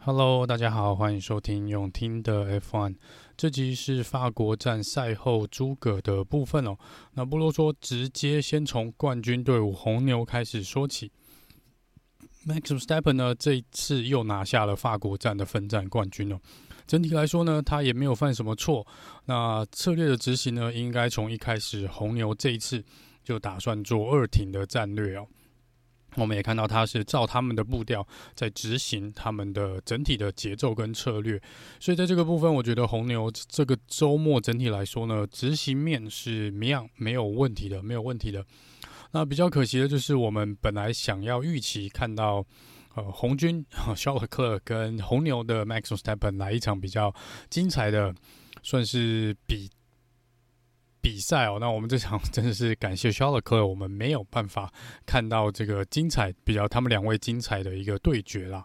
Hello，大家好，欢迎收听永听的 F1。这集是法国站赛后诸葛的部分哦。那不啰嗦，直接先从冠军队伍红牛开始说起。Max s t e p p e n 呢，这一次又拿下了法国站的分站冠军哦。整体来说呢，他也没有犯什么错。那策略的执行呢，应该从一开始红牛这一次就打算做二挺的战略哦。我们也看到他是照他们的步调在执行他们的整体的节奏跟策略，所以在这个部分，我觉得红牛这个周末整体来说呢，执行面是一样没有问题的，没有问题的。那比较可惜的就是，我们本来想要预期看到呃红军肖尔克跟红牛的 Max s t e p p e n 来一场比较精彩的，算是比。比赛哦，那我们这场真的是感谢肖勒克，我们没有办法看到这个精彩，比较他们两位精彩的一个对决啦。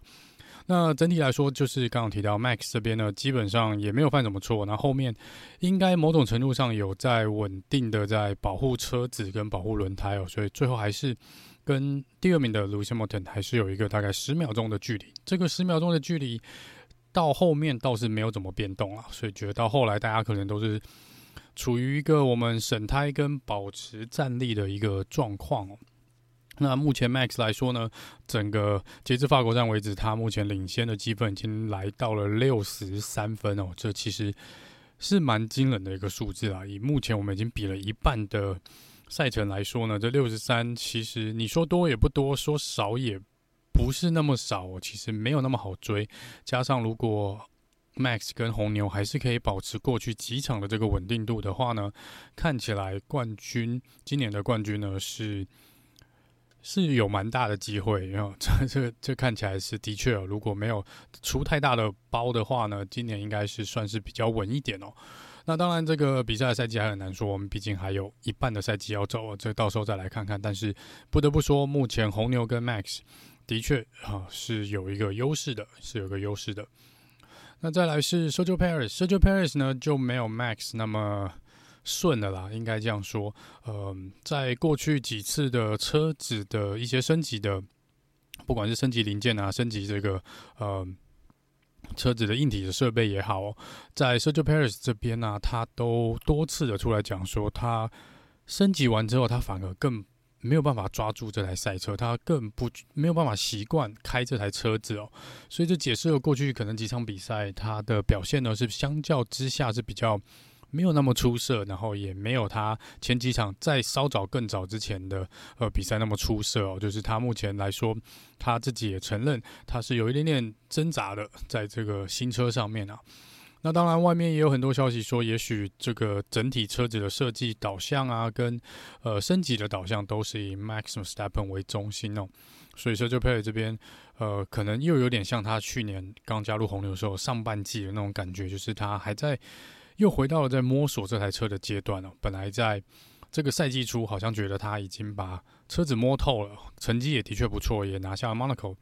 那整体来说，就是刚刚提到 Max 这边呢，基本上也没有犯什么错。那后面应该某种程度上有在稳定的在保护车子跟保护轮胎哦，所以最后还是跟第二名的 Lewis Hamilton 还是有一个大概十秒钟的距离。这个十秒钟的距离到后面倒是没有怎么变动啊，所以觉得到后来大家可能都是。处于一个我们省胎跟保持战力的一个状况哦。那目前 Max 来说呢，整个截至法国站为止，他目前领先的积分已经来到了六十三分哦。这其实是蛮惊人的一个数字啊。以目前我们已经比了一半的赛程来说呢，这六十三其实你说多也不多，说少也不是那么少哦。其实没有那么好追，加上如果 Max 跟红牛还是可以保持过去几场的这个稳定度的话呢，看起来冠军今年的冠军呢是是有蛮大的机会。然后这这这看起来是的确哦，如果没有出太大的包的话呢，今年应该是算是比较稳一点哦。那当然，这个比赛的赛季还很难说，我们毕竟还有一半的赛季要走哦，这到时候再来看看。但是不得不说，目前红牛跟 Max 的确啊是有一个优势的，是有个优势的。那再来是 Sergio Perez，Sergio Perez 呢就没有 Max 那么顺的啦，应该这样说。呃，在过去几次的车子的一些升级的，不管是升级零件啊，升级这个呃车子的硬体的设备也好，在 Sergio Perez 这边呢，啊，他都多次的出来讲说，他升级完之后，他反而更。没有办法抓住这台赛车，他更不没有办法习惯开这台车子哦，所以这解释了过去可能几场比赛他的表现呢是相较之下是比较没有那么出色，然后也没有他前几场在稍早更早之前的呃比赛那么出色哦，就是他目前来说他自己也承认他是有一点点挣扎的在这个新车上面啊。那当然，外面也有很多消息说，也许这个整体车子的设计导向啊，跟呃升级的导向都是以 Max Verstappen 为中心哦。所以说，Sergio Perez 这边呃，可能又有点像他去年刚加入红牛时候上半季的那种感觉，就是他还在又回到了在摸索这台车的阶段哦。本来在这个赛季初，好像觉得他已经把车子摸透了，成绩也的确不错，也拿下了 Monaco。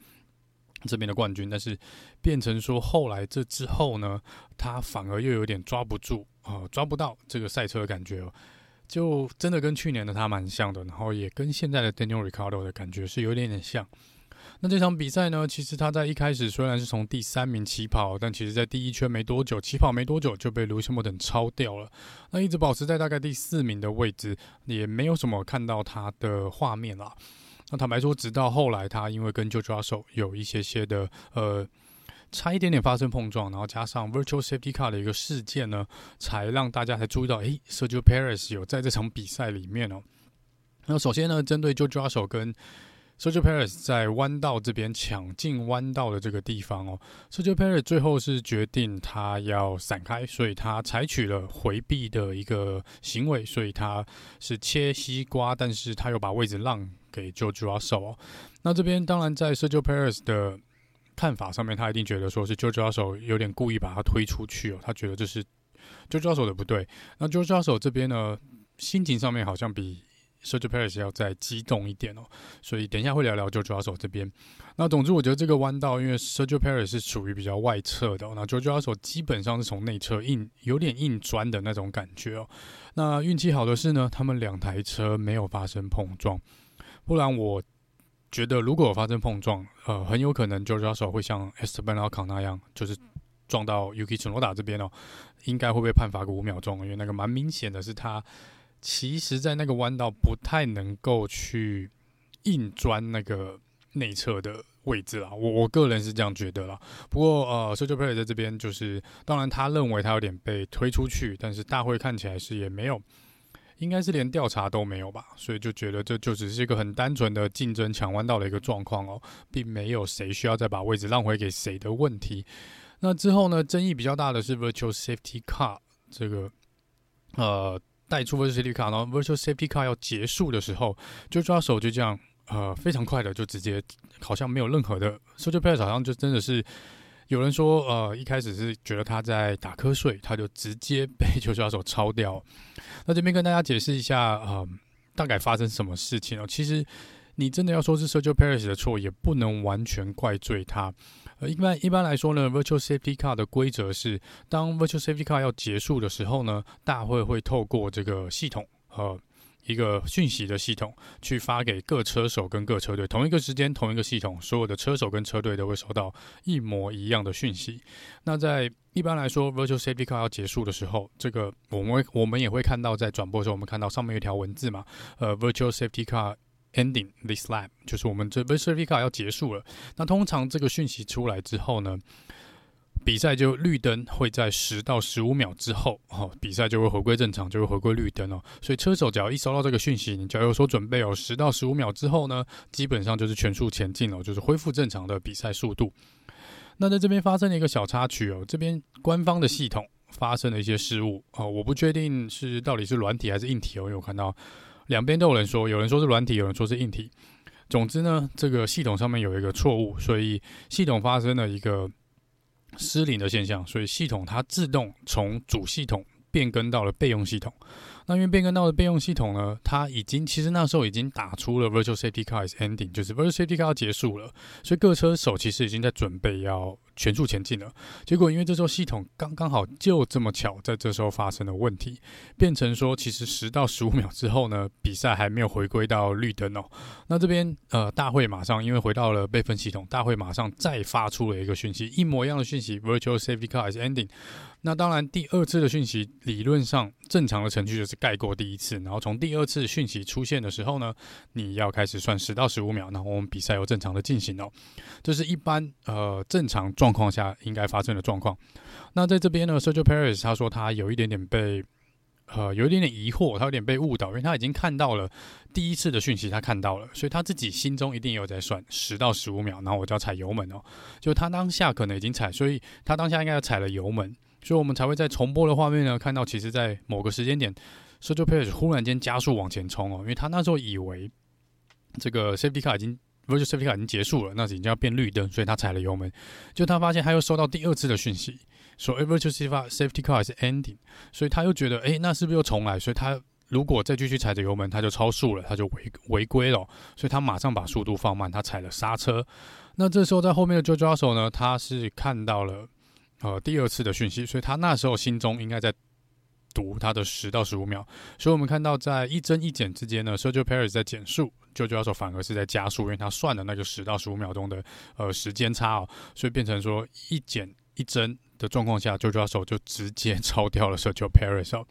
这边的冠军，但是变成说后来这之后呢，他反而又有点抓不住啊、抓不到这个赛车的感觉哦，就真的跟去年的他蛮像的，然后也跟现在的 Daniel r i c a r d o 的感觉是有点点像。那这场比赛呢，其实他在一开始虽然是从第三名起跑，但其实在第一圈没多久，起跑没多久就被 Lewis Hamilton 超掉了，那一直保持在大概第四名的位置，也没有什么看到他的画面了。那坦白说，直到后来，他因为跟 George Russell 有一些些的呃，差一点点发生碰撞，然后加上 Virtual Safety Car 的一个事件呢，才让大家才注意到，诶，Sergio Perez 有在这场比赛里面哦。那首先呢，针对 George Russell 跟 Sergio Perez 在弯道这边抢进弯道的这个地方哦，Sergio Perez 最后是决定他要闪开，所以他采取了回避的一个行为，所以他是切西瓜，但是他又把位置让给 George Russell 哦。那这边当然在 Sergio Perez 的看法上面，他一定觉得说是 George Russell 有点故意把他推出去哦，他觉得这是 George Russell 的不对。那 George Russell 这边呢，心情上面好像比 Sergio Perez 要再激动一点哦，所以等一下会聊聊 George Russell 这边。那总之，我觉得这个弯道，因为 Sergio Perez 是属于比较外侧的，那 George Russell 基本上是从内侧硬，有点硬钻的那种感觉哦。那运气好的是呢，他们两台车没有发生碰撞，不然我觉得如果有发生碰撞，呃，很有可能 George Russell 会像 Esteban Ocon 那样，就是撞到 Yuki Tsunoda 这边哦，应该会被判罚个五秒钟，因为那个蛮明显的是他其实在那个弯道不太能够去硬钻那个内侧的位置啦，我我个人是这样觉得啦。不过呃，Sergio Perez 在这边就是，当然他认为他有点被推出去，但是大会看起来是也没有。应该是连调查都没有吧，所以就觉得这就只是一个很单纯的竞争抢弯道的一个状况哦，并没有谁需要再把位置让回给谁的问题。那之后呢，争议比较大的是 Virtual Safety Car 这个呃带出 Virtual Safety Car，然后 Virtual Safety Car 要结束的时候，就抓手就这样呃非常快的就直接好像没有任何的 Sergio Perez 好像就真的是。有人说，呃，一开始是觉得他在打瞌睡，他就直接被 球抓手抄掉。那这边跟大家解释一下，呃，大概发生什么事情哦。其实你真的要说是 Sergio Perez 的错，也不能完全怪罪他。呃，一般一般来说呢，Virtual Safety Car 的规则是，当 Virtual Safety Car 要结束的时候呢，大会会透过这个系统，呃。一个讯息的系统去发给各车手跟各车队，同一个时间、同一个系统，所有的车手跟车队都会收到一模一样的讯息。那在一般来说，Virtual Safety Car 要结束的时候，这个我们会我们也会看到，在转播的时候，我们看到上面有一条文字嘛，呃，Virtual Safety Car Ending this lap，就是我们这 Virtual Safety Car 要结束了。那通常这个讯息出来之后呢，比赛就绿灯会在十到十五秒之后，哦，比赛就会回归正常，就会回归绿灯哦。所以车手只要一收到这个讯息，你只要有所准备哦。十到十五秒之后呢，基本上就是全速前进了，就是恢复正常的比赛速度。那在这边发生了一个小插曲哦，这边官方的系统发生了一些失误哦，我不确定是到底是软体还是硬体哦，因为我看到两边都有人说，有人说是软体，有人说是硬体。总之呢，这个系统上面有一个错误，所以系统发生了一个。失灵的现象，所以系统它自动从主系统变更到了备用系统。那因为变更到了备用系统呢，它已经其实那时候已经打出了 Virtual Safety Car is ending，就是 Virtual Safety Car 结束了，所以各车手其实已经在准备要全速前进了。结果因为这时候系统刚刚好就这么巧在这时候发生了问题，变成说其实十到十五秒之后呢，比赛还没有回归到绿灯哦。那这边呃大会马上因为回到了备份系统，大会马上再发出了一个讯息，一模一样的讯息 Virtual Safety Car is ending。那当然，第二次的讯息理论上正常的程序就是盖过第一次，然后从第二次讯息出现的时候呢，你要开始算十到十五秒，然后我们比赛又正常的进行哦。这是一般呃正常状况下应该发生的状况。那在这边呢，Sergio Perez 他说他有一点点被呃有一点点疑惑，他有点被误导，因为他已经看到了第一次的讯息，他看到了，所以他自己心中一定有在算十到十五秒，然后我就要踩油门哦。就他当下可能已经踩，所以他当下应该要踩了油门。所以我们才会在重播的画面呢，看到其实，在某个时间点，Sergio Perez 忽然间加速往前冲哦，因为他那时候以为这个 Safety Car 已经，Virtual Safety Car 已经结束了，那已经要变绿灯，所以他踩了油门。就他发现他又收到第二次的讯息，说 Virtual Safety Car 是 ending，所以他又觉得，诶，那是不是又重来？所以他如果再继续踩着油门，他就超速了，他就违违规了，所以他马上把速度放慢，他踩了刹车。那这时候在后面的 JoJo 手呢，他是看到了。呃，第二次的讯息，所以他那时候心中应该在读他的十到十五秒。所以我们看到，在一增一减之间呢，Sergio Perez 在减速，George Russell 反而是在加速，因为他算的那个十到十五秒钟的呃时间差哦，所以变成说一减一增的状况下，George Russell 就直接 超掉了 Sergio Perez 哦。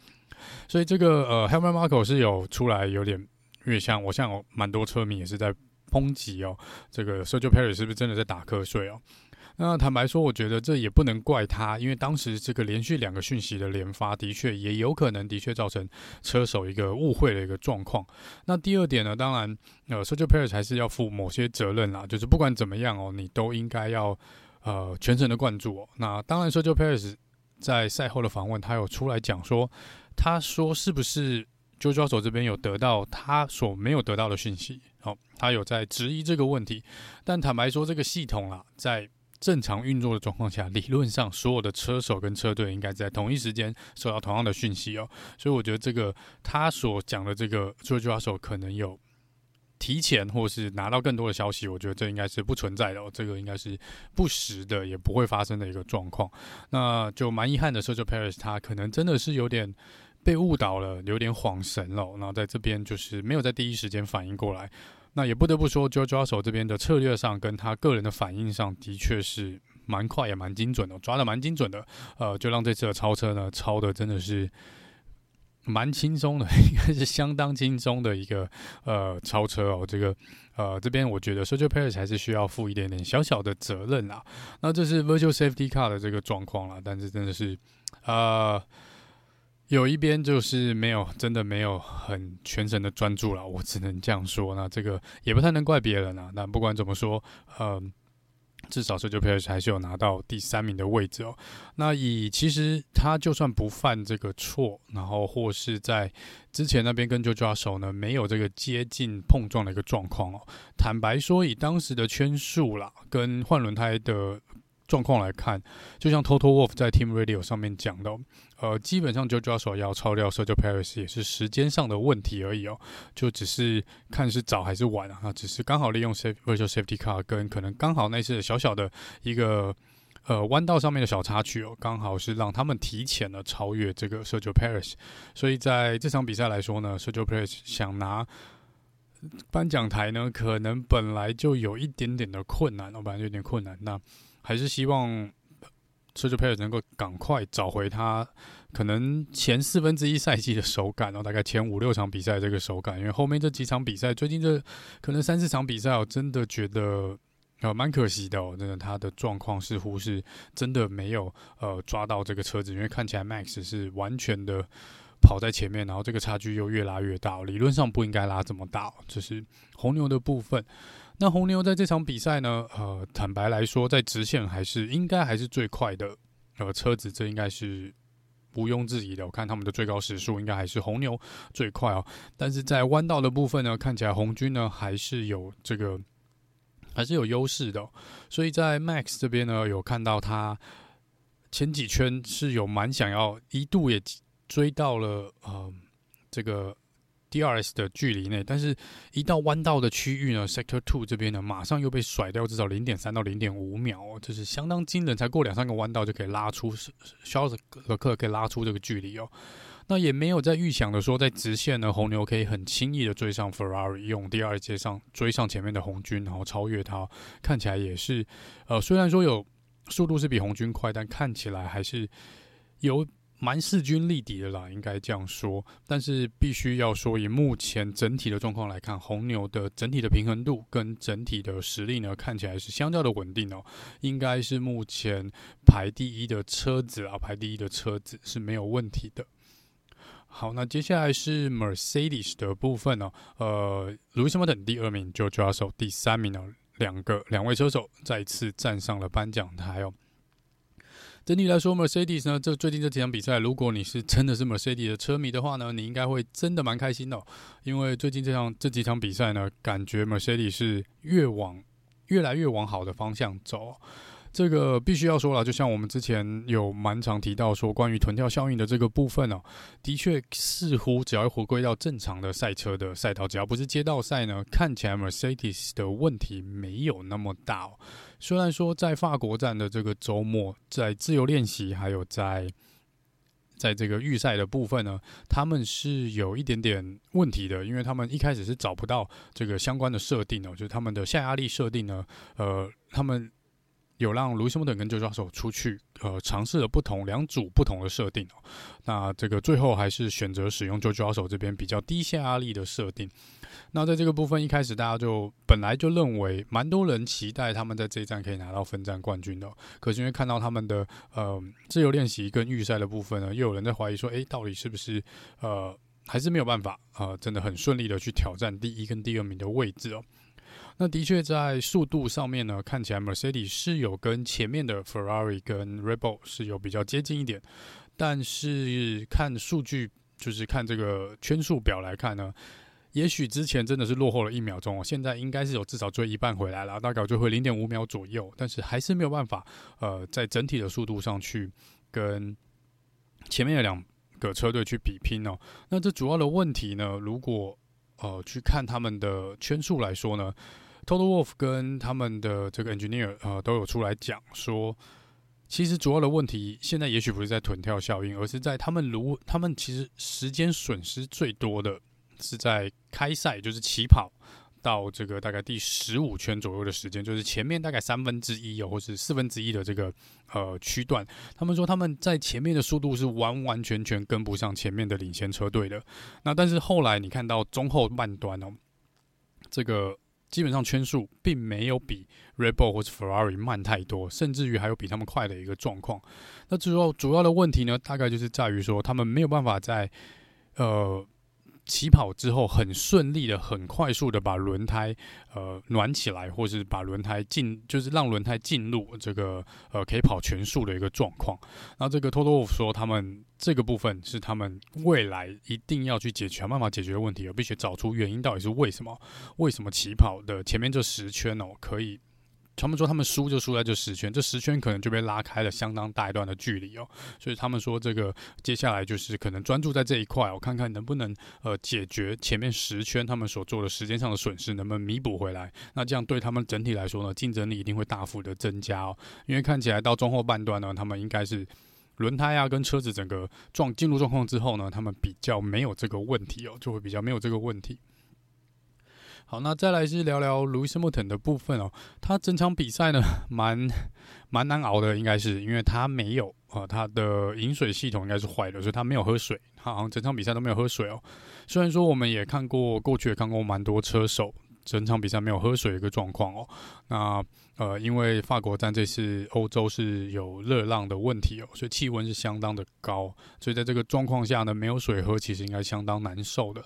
所以这个呃，Helmut Marko 是有出来有点，因为像我像有蛮多车迷也是在抨击哦，这个 Sergio Perez 是不是真的在打瞌睡哦？那坦白说，我觉得这也不能怪他，因为当时这个连续两个讯息的连发，的确也有可能的确造成车手一个误会的一个状况。那第二点呢，当然，呃，Sergio Perez 还是要负某些责任啦，就是不管怎么样哦，你都应该要呃全程的关注哦。那当然，Sergio Perez 在赛后的访问，他有出来讲说，他说是不是 George Russell 这边有得到他所没有得到的讯息？哦，他有在质疑这个问题，但坦白说，这个系统啊，在正常运作的状况下，理论上所有的车手跟车队应该在同一时间收到同样的讯息哦。所以我觉得这个他所讲的这个这句话时候可能有提前或是拿到更多的消息，我觉得这应该是不存在的哦。这个应该是不实的，也不会发生的一个状况。那就蛮遗憾的，Sergio Perez 他可能真的是有点被误导了，有点恍神了。然后在这边就是没有在第一时间反应过来。那也不得不说，JoJo 这边的策略上跟他个人的反应上的确是蛮快也蛮精准的，抓得蛮精准的。呃，就让这次的超车呢，超的真的是蛮轻松的，应该是相当轻松的一个呃超车哦。这个呃这边我觉得 Sergio Perez 还是需要负一点点小小的责任啦。那这是 Virtual Safety Car 的这个状况啦，但是真的是呃。有一边就是没有，真的没有很全神的专注了，我只能这样说。那这个也不太能怪别人啊。那不管怎么说，呃，至少 Sergio Perez 还是有拿到第三名的位置哦。那以其实他就算不犯这个错，然后或是在之前那边跟 George Russell 呢没有这个接近碰撞的一个状况哦。坦白说，以当时的圈数啦，跟换轮胎的。状况来看，就像 Total Wolf 在 Team Radio 上面讲的，呃，基本上 George Russell 要超掉 Sergio Paris 也是时间上的问题而已哦，就只是看是早还是晚啊，只是刚好利用 Safe Virtual Safety Car 跟可能刚好那次小小的一个呃弯道上面的小插曲哦，刚好是让他们提前了超越这个 Sergio Paris，所以在这场比赛来说呢，Sergio Paris 想拿颁奖台呢，可能本来就有一点点的困难，哦，本来就有点困难，那。还是希望 Sergio Perez 能够赶快找回他可能前四分之一赛季的手感，然后大概前五六场比赛这个手感，因为后面这几场比赛，最近这可能三四场比赛，我真的觉得呃蛮可惜的哦，真的他的状况似乎是真的没有呃抓到这个车子，因为看起来 Max 是完全的跑在前面，然后这个差距又越拉越大，理论上不应该拉这么大，这是红牛的部分。那红牛在这场比赛呢，呃，坦白来说，在直线还是应该还是最快的，呃，车子这应该是毋庸置疑的。我看他们的最高时速应该还是红牛最快哦。但是在弯道的部分呢，看起来红军呢还是有这个还是有优势的。所以在 Max 这边呢，有看到他前几圈是有蛮想要，一度也追到了呃这个。DRS 的距离内，但是一到弯道的区域呢，Sector Two 这边呢，马上又被甩掉至少零点三到零点五秒哦，这是相当惊人，才过两三个弯道就可以拉出，肖尔克可以拉出这个距离哦。那也没有在预想的说，在直线呢，红牛可以很轻易的追上 Ferrari，用第二阶上追上前面的红军，然后超越它，看起来也是，呃，虽然说有速度是比红军快，但看起来还是有。蛮势均力敌的啦，应该这样说。但是必须要说，以目前整体的状况来看，红牛的整体的平衡度跟整体的实力呢，看起来是相较的稳定哦。应该是目前排第一的车子啊，排第一的车子是没有问题的。好，那接下来是 Mercedes 的部分哦。呃，Lewis Hamilton 第二名，George Russell 第三名哦，两个两位车手再次站上了颁奖台哦。整体来说，Mercedes 呢，这最近这几场比赛，如果你是真的是 Mercedes 的车迷的话呢，你应该会真的蛮开心的哦，因为最近这场这几场比赛呢，感觉 Mercedes 是越往越来越往好的方向走。这个必须要说了，就像我们之前有蛮常提到说，关于臀跳效应的这个部分哦，的确似乎只要回归到正常的赛车的赛道，只要不是街道赛呢，看起来 Mercedes 的问题没有那么大哦。虽然说在法国站的这个周末，在自由练习还有在在这个预赛的部分呢，他们是有一点点问题的，因为他们一开始是找不到这个相关的设定哦，就是他们的下压力设定呢，呃，他们。有让卢西莫等跟 George Russell 出去，呃，尝试了不同两组不同的设定哦。那这个最后还是选择使用 George Russell 这边比较低下压力的设定。那在这个部分一开始大家就本来就认为，蛮多人期待他们在这一站可以拿到分站冠军的。可是因为看到他们的呃自由练习跟预赛的部分呢，又有人在怀疑说，诶，到底是不是呃还是没有办法呃真的很顺利的去挑战第一跟第二名的位置哦。那的确，在速度上面呢，看起来 Mercedes 是有跟前面的 Ferrari 跟 r e b o l 是有比较接近一点，但是看数据，就是看这个圈数表来看呢，也许之前真的是落后了一秒钟哦，现在应该是有至少追一半回来了，大概就会零点五秒左右，但是还是没有办法，呃，在整体的速度上去跟前面的两个车队去比拼哦。那这主要的问题呢，如果呃去看他们的圈数来说呢 Total Wolf 跟他们的这个 engineer 呃都有出来讲说，其实主要的问题现在也许不是在臀跳效应，而是在他们如他们其实时间损失最多的是在开赛，就是起跑到这个大概第十五圈左右的时间，就是前面大概三分之一哦，或是四分之一的这个呃区段，他们说他们在前面的速度是完完全全跟不上前面的领先车队的。那但是后来你看到中后半段哦，这个。基本上圈数并没有比 Red Bull 或者 Ferrari 慢太多，甚至于还有比他们快的一个状况。那主要主要的问题呢，大概就是在于说他们没有办法在呃。起跑之后很顺利的、很快速的把轮胎呃暖起来，或是把轮胎进，就是让轮胎进入这个呃可以跑全速的一个状况。那这个 Toto of 说，他们这个部分是他们未来一定要去解决、想办法解决的问题，而必须找出原因到底是为什么？为什么起跑的前面这十圈哦可以？他们说他们输就输在这十圈，这十圈可能就被拉开了相当大一段的距离哦，所以他们说这个接下来就是可能专注在这一块，我看看能不能呃解决前面十圈他们所做的时间上的损失，能不能弥补回来？那这样对他们整体来说呢，竞争力一定会大幅的增加哦，因为看起来到中后半段呢，他们应该是轮胎啊跟车子整个状进入状况之后呢，他们比较没有这个问题哦，就会比较没有这个问题。好，那再来是聊聊 Lewis Hamilton 的部分哦。他整场比赛呢，蛮蛮难熬的，应该是因为他没有啊、呃，他的饮水系统应该是坏的，所以他没有喝水。他好像整场比赛都没有喝水哦。虽然说我们也看过，过去也看过蛮多车手整场比赛没有喝水的一个状况哦。那呃，因为法国站这次欧洲是有热浪的问题哦，所以气温是相当的高，所以在这个状况下呢，没有水喝，其实应该相当难受的。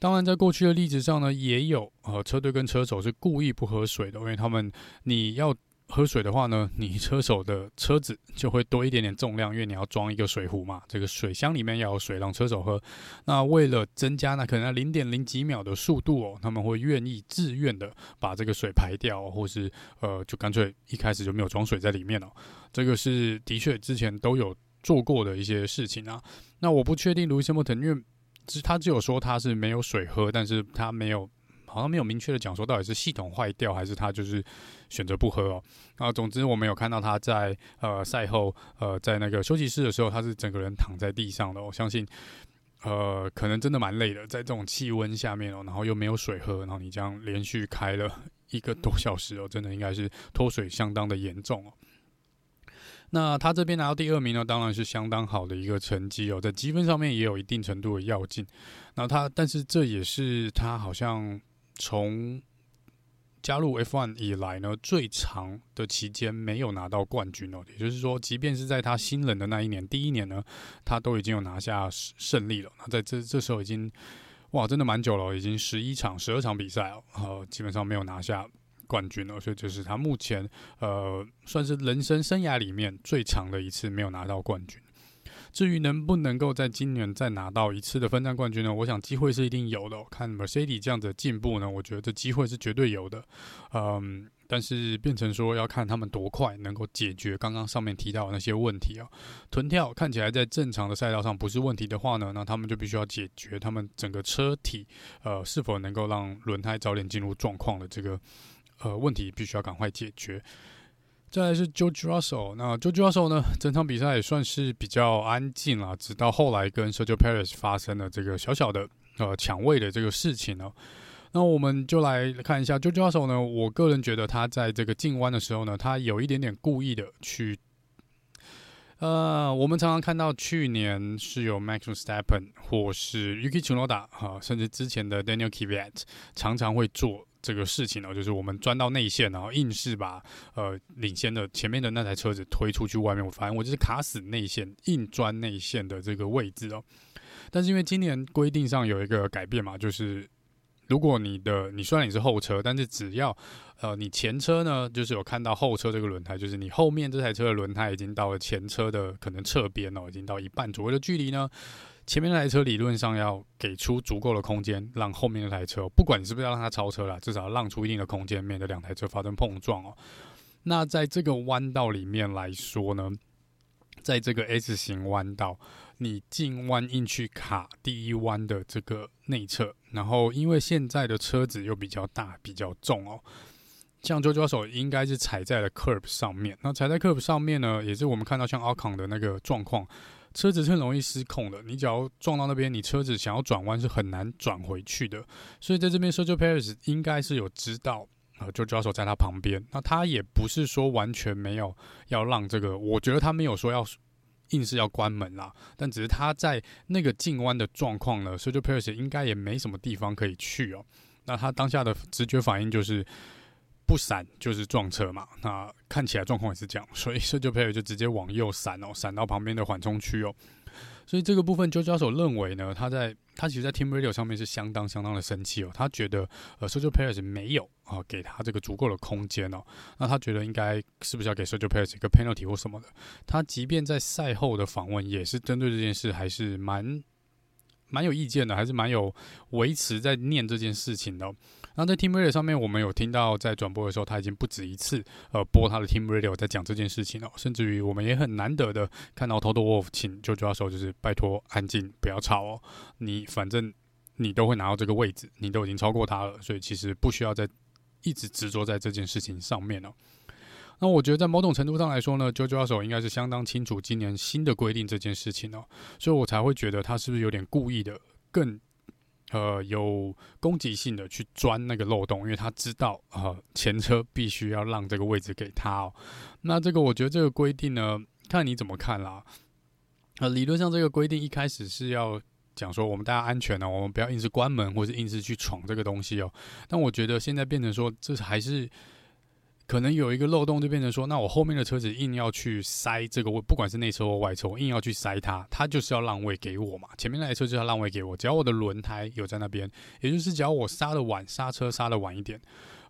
当然，在过去的例子上呢，也有呃车队跟车手是故意不喝水的，因为他们你要喝水的话呢，你车手的车子就会多一点点重量，因为你要装一个水壶嘛，这个水箱里面要有水让车手喝。那为了增加那可能零点零几秒的速度哦，他们会愿意自愿的把这个水排掉，或是呃就干脆一开始就没有装水在里面哦。这个是的确之前都有做过的一些事情啊。那我不确定 Lewis Hamilton，因为。他只有说他是没有水喝，但是他没有，好像没有明确的讲说到底是系统坏掉还是他就是选择不喝哦。啊，总之我没有看到他在呃赛后呃在那个休息室的时候，他是整个人躺在地上的。我相信呃可能真的蛮累的，在这种气温下面哦，然后又没有水喝，然后你这样连续开了一个多小时哦，真的应该是脱水相当的严重哦。那他这边拿到第二名呢，当然是相当好的一个成绩哦，在积分上面也有一定程度的跃进。那他，但是这也是他好像从加入 F1 以来呢最长的期间没有拿到冠军哦。也就是说，即便是在他新人的那一年，第一年呢，他都已经有拿下胜利了。那在这这时候已经哇，真的蛮久了，已经十一场、十二场比赛哦，呃，基本上没有拿下。冠军了，所以这是他目前呃算是人生生涯里面最长的一次没有拿到冠军。至于能不能够在今年再拿到一次的分站冠军呢？我想机会是一定有的。看 Mercedes 这样子的进步呢，我觉得这机会是绝对有的。嗯，但是变成说要看他们多快能够解决刚刚上面提到的那些问题啊。臀跳看起来在正常的赛道上不是问题的话呢，那他们就必须要解决他们整个车体呃是否能够让轮胎早点进入状况的这个。呃，问题必须要赶快解决。再来是 George Russell，那 George Russell 呢，整场比赛也算是比较安静了，直到后来跟 Sergio Perez 发生了这个小小的呃抢位的这个事情呢。那我们就来看一下 George Russell 呢，我个人觉得他在这个进弯的时候呢，他有一点点故意的去。呃，我们常常看到去年是有 Max s t e p p e n 或是 Yuki Tsunoda 哈，甚至之前的 Daniel Kvyat 常常会做。这个事情呢，就是我们钻到内线，然后硬是把呃领先的前面的那台车子推出去外面。我发现我就是卡死内线，硬钻内线的这个位置哦。但是因为今年规定上有一个改变嘛，就是如果你的你虽然你是后车，但是只要呃你前车呢，就是有看到后车这个轮胎，就是你后面这台车的轮胎已经到了前车的可能侧边哦，已经到一半左右的距离呢。前面那台车理论上要给出足够的空间，让后面那台车，不管你是不是要让它超车啦，至少让出一定的空间，免得两台车发生碰撞哦。那在这个弯道里面来说呢，在这个 S 型弯道，你进弯硬去卡第一弯的这个内侧，然后因为现在的车子又比较大、比较重哦，像周教授应该是踩在了 curb 上面。那踩在 curb 上面呢，也是我们看到像 Ocon 的那个状况。车子是很容易失控的。你只要撞到那边，你车子想要转弯是很难转回去的。所以在这边，Sergio Perez 应该是有知道，呃，就抓手在他旁边。那他也不是说完全没有要让这个，我觉得他没有说要硬是要关门啦。但只是他在那个进弯的状况呢，Sergio Perez 应该也没什么地方可以去哦。那他当下的直觉反应就是。不闪就是撞车嘛，那看起来状况也是这样，所以 Sergio Perez 就直接往右闪哦，闪到旁边的缓冲区哦。所以这个部分，周教授认为呢，他在他其实，在 Team Radio 上面是相当相当的生气哦。他觉得呃 Sergio Perez 没有啊、给他这个足够的空间哦。那他觉得应该是不是要给 Sergio Perez 一个 penalty 或什么的？他即便在赛后的访问也是针对这件事，还是蛮蛮有意见的，还是蛮有维持在念这件事情的、那在 Team Radio 上面，我们有听到在转播的时候，他已经不止一次呃播他的 Team Radio 在讲这件事情了，甚至于我们也很难得的看到 Toto Wolf 请 Jojo 手就是拜托安静，不要吵哦，你反正你都会拿到这个位置，你都已经超过他了，所以其实不需要再一直执着在这件事情上面了。那我觉得在某种程度上来说呢，Jojo 手应该是相当清楚今年新的规定这件事情哦，所以我才会觉得他是不是有点故意的更。呃，有攻击性的去钻那个漏洞，因为他知道，呃，前车必须要让这个位置给他哦。那这个我觉得这个规定呢，看你怎么看啦。呃，理论上这个规定一开始是要讲说我们大家安全呢，我们不要硬是关门或是硬是去闯这个东西哦。但我觉得现在变成说，这还是。可能有一个漏洞，就变成说，那我后面的车子硬要去塞这个位，不管是内车或外车，我硬要去塞它，它就是要让位给我嘛。前面那台车就要让位给我，只要我的轮胎有在那边，也就是只要我刹的晚，刹车刹的晚一点，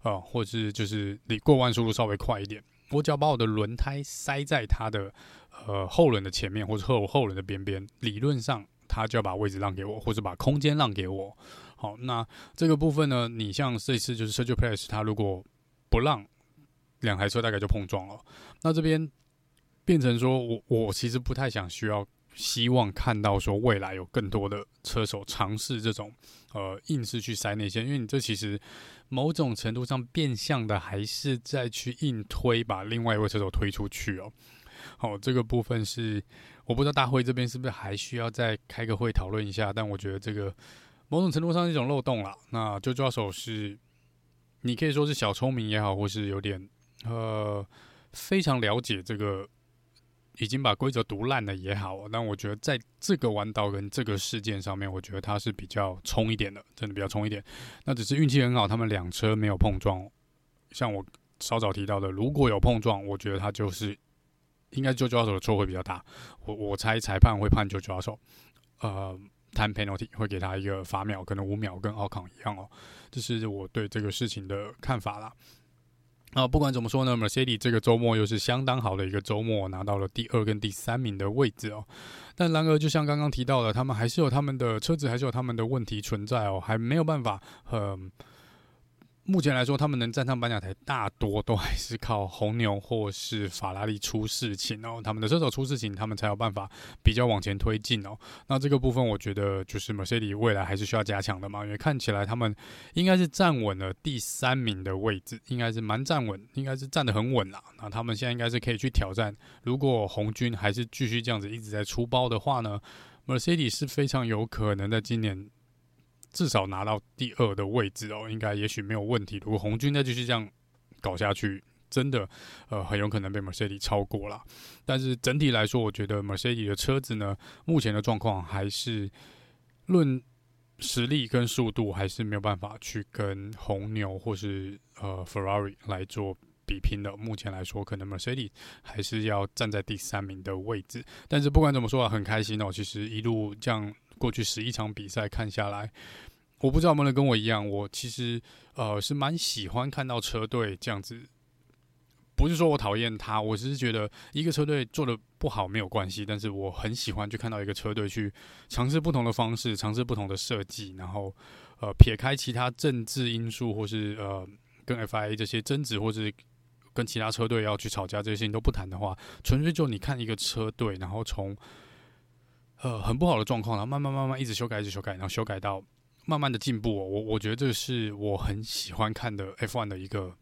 呃，或是就是你过弯速度稍微快一点，我只要把我的轮胎塞在它的呃后轮的前面，或者后后轮的边边，理论上它就要把位置让给我，或者把空间让给我。好，那这个部分呢，你像这次就是 Sergio Perez，它如果不让。两台车大概就碰撞了，那这边变成说我我其实不太想需要希望看到说未来有更多的车手尝试这种呃硬是去塞内线，因为你这其实某种程度上变相的还是在去硬推把另外一位车手推出去哦。好，这个部分是我不知道大会这边是不是还需要再开个会讨论一下，但我觉得这个某种程度上是一种漏洞啦。那就抓手是你可以说是小聪明也好，或是有点。呃，非常了解这个，已经把规则读烂了也好，但我觉得在这个弯道跟这个事件上面，我觉得他是比较冲一点的，真的比较冲一点。那只是运气很好，他们两车没有碰撞。像我稍早提到的，如果有碰撞，我觉得他就是应该就抓手的错会比较大。我我猜裁判会判就抓手，呃，time penalty 会给他一个罚秒，可能五秒，跟奥康一样哦。这是我对这个事情的看法啦。啊，不管怎么说呢，Mercedes 这个周末又是相当好的一个周末，拿到了第二跟第三名的位置哦。但然而，就像刚刚提到的，他们还是有他们的车子，还是有他们的问题存在哦，还没有办法，嗯。目前来说，他们能站上颁奖台，大多都还是靠红牛或是法拉利出事情哦。他们的车手出事情，他们才有办法比较往前推进哦。那这个部分，我觉得就是 Mercedes 未来还是需要加强的嘛，因为看起来他们应该是站稳了第三名的位置，应该是蛮站稳，应该是站得很稳啦。那他们现在应该是可以去挑战，如果红军还是继续这样子一直在出包的话呢，Mercedes 是非常有可能在今年。至少拿到第二的位置哦，应该也许没有问题。如果红军再继续这样搞下去，真的呃很有可能被 Mercedes 超过了。但是整体来说，我觉得 Mercedes 的车子呢，目前的状况还是论实力跟速度，还是没有办法去跟红牛或是呃 Ferrari 来做比拼的。目前来说，可能 Mercedes 还是要站在第三名的位置。但是不管怎么说啊，很开心哦。其实一路这样。过去十一场比赛看下来，我不知道有没有跟我一样，我其实呃是蛮喜欢看到车队这样子。不是说我讨厌他，我只是觉得一个车队做的不好没有关系，但是我很喜欢去看到一个车队去尝试不同的方式，尝试不同的设计，然后呃撇开其他政治因素或是呃跟 FIA 这些争执，或是跟其他车队要去吵架这些事情都不谈的话，纯粹就你看一个车队，然后从。呃，很不好的状况，然后慢慢慢慢一直修改，一直修改，然后修改到慢慢的进步。我我觉得这是我很喜欢看的 F1 的一个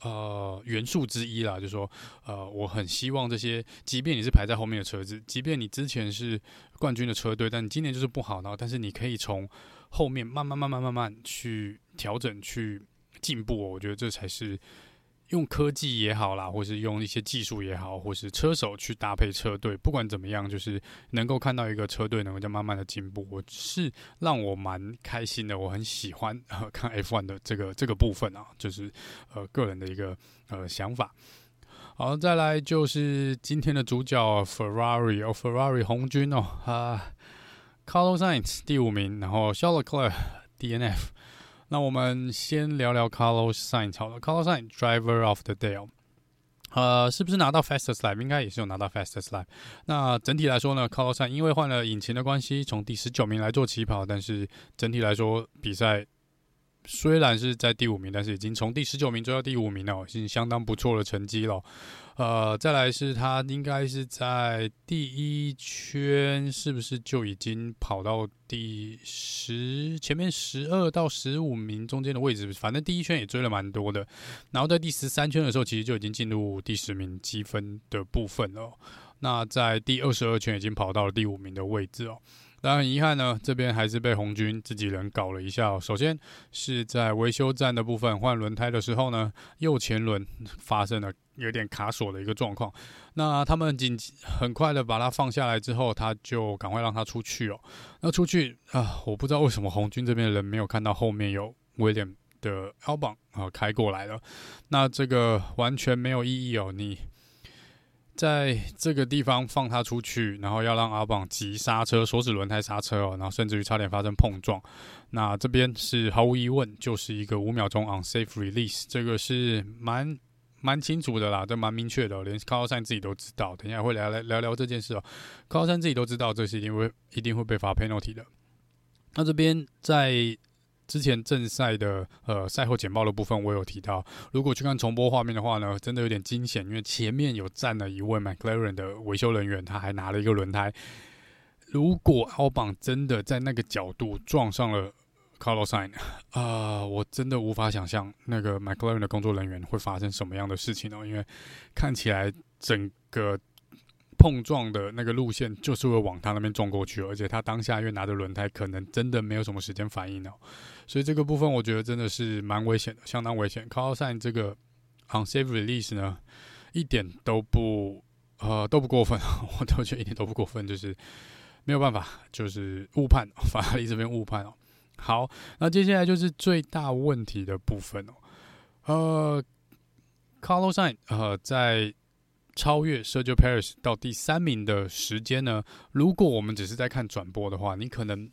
呃元素之一啦，就是说呃，我很希望这些，即便你是排在后面的车子，即便你之前是冠军的车队，但你今年就是不好，然后但是你可以从后面慢慢慢慢慢慢去调整去进步，我觉得这才是。用科技也好啦，或是用一些技术也好，或是车手去搭配车队，不管怎么样，就是能够看到一个车队能够在慢慢的进步，我是让我蛮开心的。我很喜欢呃 看 F1 的这个这个部分啊，就是呃个人的一个呃想法。好，再来就是今天的主角 Ferrari 哦，Ferrari 红军哦啊，Carlos Sainz 第五名，然后 s h a r l e c l e r DNF。那我们先聊聊 Carlos Sainz 好了，Carlos Sainz Driver of the Day，呃，是不是拿到 Fastest Lap？应该也是有拿到 Fastest Lap。那整体来说呢，Carlos Sainz 因为换了引擎的关系，从第十九名来做起跑，但是整体来说比赛。虽然是在第五名，但是已经从第十九名追到第五名了，已经相当不错的成绩了。呃，再来是他应该是在第一圈，是不是就已经跑到第十前面十二到十五名中间的位置？反正第一圈也追了蛮多的。然后在第十三圈的时候，其实就已经进入第十名积分的部分了。那在第二十二圈已经跑到了第五名的位置哦。但很遗憾呢，这边还是被红军自己人搞了一下哦。首先是在维修站的部分换轮胎的时候呢，右前轮发生了有点卡锁的一个状况。那他们紧急很快的把它放下来之后，他就赶快让它出去哦。那出去啊，我不知道为什么红军这边的人没有看到后面有威廉的 L 邦啊开过来了。那这个完全没有意义哦，你。在这个地方放他出去，然后要让阿榜急刹车，锁死轮胎刹车哦，然后甚至于差点发生碰撞。那这边是毫无疑问就是一个五秒钟 unsafe release，这个是蛮蛮清楚的啦，这蛮明确的，连卡洛山自己都知道。等一下会聊来聊聊这件事哦，卡洛山自己都知道，这是一定会一定会被罚 penalty 的。那这边在。之前正赛的呃赛后简报的部分，我有提到，如果去看重播画面的话呢，真的有点惊险，因为前面有站了一位 McLaren 的维修人员，他还拿了一个轮胎。如果奥榜真的在那个角度撞上了 Carlos Sain，啊，我真的无法想象那个 McLaren 的工作人员会发生什么样的事情哦，因为看起来整个。碰撞的那个路线就是会往他那边撞过去，而且他当下因为拿着轮胎，可能真的没有什么时间反应哦，所以这个部分我觉得真的是蛮危险的，相当危险。Carlos Sainz 这个 unsafe release 呢，一点都不呃都不过分，我都觉得一点都不过分，就是没有办法，就是误判，法拉利这边误判哦。好，那接下来就是最大问题的部分哦，呃，Carlos Sainz 呃在。超越 Sergio Perez 到第三名的时间呢？如果我们只是在看转播的话，你可能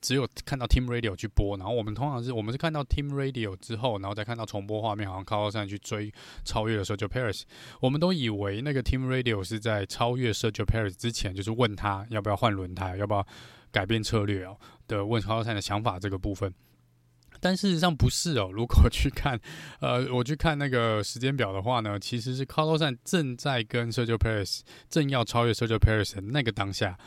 只有看到 Team Radio 去播，然后我们通常是我们是看到 Team Radio 之后，然后再看到重播画面，好像 Carlsson 去追超越了 Sergio Paris，。我们都以为那个 Team Radio 是在超越 Sergio Perez 之前，就是问他要不要换轮胎，要不要改变策略哦的问超赛的想法这个部分。但事实上不是哦。如果去看，呃，我去看那个时间表的话呢，其实是 Carlos San 正在跟 Sergio Perez 正要超越 Sergio Perez 那个当下，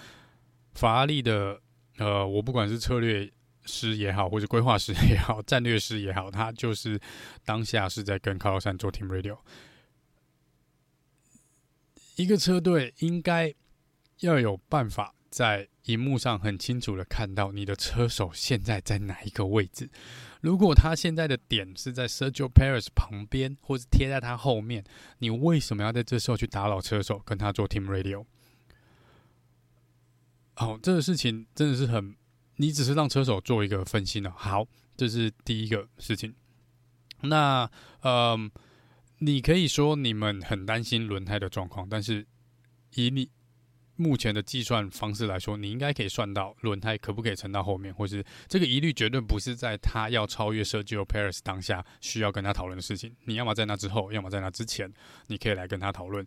法拉利的呃，我不管是策略师也好，或者规划师也好，战略师也好，他就是当下是在跟 Carlos San 做 Team Radio。一个车队应该要有办法在。荧幕上很清楚的看到你的车手现在在哪一个位置。如果他现在的点是在 Sergio Perez 旁边，或是贴在他后面，你为什么要在这时候去打扰车手，跟他做 Team Radio？哦，这个事情真的是很，你只是让车手做一个分析呢。好，这是第一个事情。那，嗯，你可以说你们很担心轮胎的状况，但是以你。目前的计算方式来说，你应该可以算到轮胎可不可以撑到后面，或是这个疑虑绝对不是在他要超越 Sergio Perez 当下需要跟他讨论的事情。你要么在那之后，要么在那之前，你可以来跟他讨论。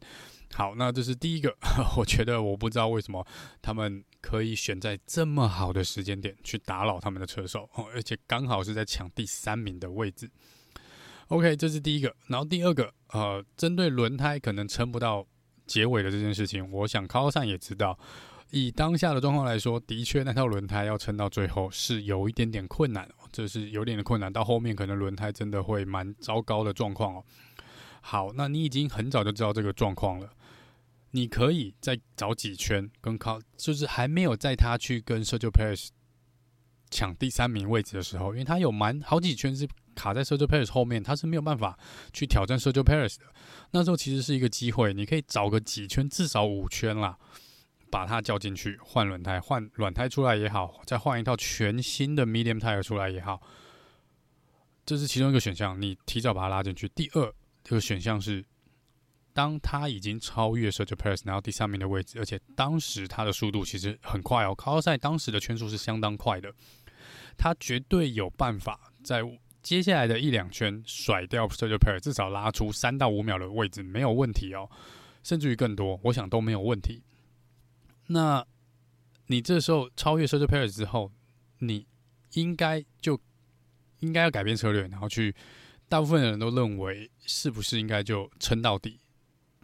好，那这是第一个。我觉得我不知道为什么他们可以选在这么好的时间点去打扰他们的车手，而且刚好是在抢第三名的位置。OK，这是第一个。然后第二个，呃，针对轮胎可能撑不到。结尾的这件事情，我想 Carlos Sainz 也知道。以当下的状况来说，的确那套轮胎要撑到最后是有一点点困难哦，这是有点的困难。到后面可能轮胎真的会蛮糟糕的状况哦。好，那你已经很早就知道这个状况了，你可以再找几圈跟靠，就是还没有在他去跟 Sergio Perez 抢第三名位置的时候，因为他有蛮好几圈是卡在 Sergio Perez 后面，他是没有办法去挑战 Sergio Perez 的。那时候其实是一个机会，你可以找个几圈，至少五圈啦，把它叫进去换轮胎，换软胎出来也好，再换一套全新的 Medium Tire 出来也好，这是其中一个选项。你提早把它拉进去。第二这个选项是，当他已经超越 Sergio Perez 拿到第三名的位置，而且当时他的速度其实很快哦，卡洛赛当时的圈速是相当快的，他绝对有办法在。接下来的一两圈甩掉 Sergio Perez，至少拉出三到五秒的位置没有问题哦，甚至于更多，我想都没有问题。那你这时候超越 Sergio Perez 之后，你应该就应该要改变策略，然后去，大部分的人都认为是不是应该就撑到底？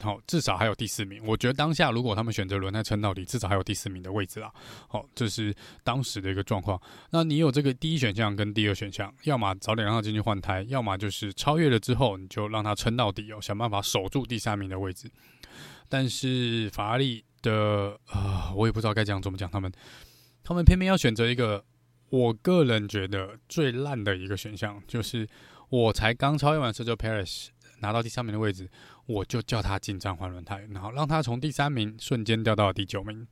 好，至少还有第四名。我觉得当下如果他们选择轮胎撑到底，至少还有第四名的位置啦。好，这是当时的一个状况。那你有这个第一选项跟第二选项，要么早点让他进去换胎，要么就是超越了之后你就让他撑到底哦，想办法守住第三名的位置。但是法拉利的啊、我也不知道该讲怎么讲，他们他们偏偏要选择一个我个人觉得最烂的一个选项，就是我才刚超越完车周 Perez 拿到第三名的位置。我就叫他进站换轮胎，然后让他从第三名瞬间掉到了第九名。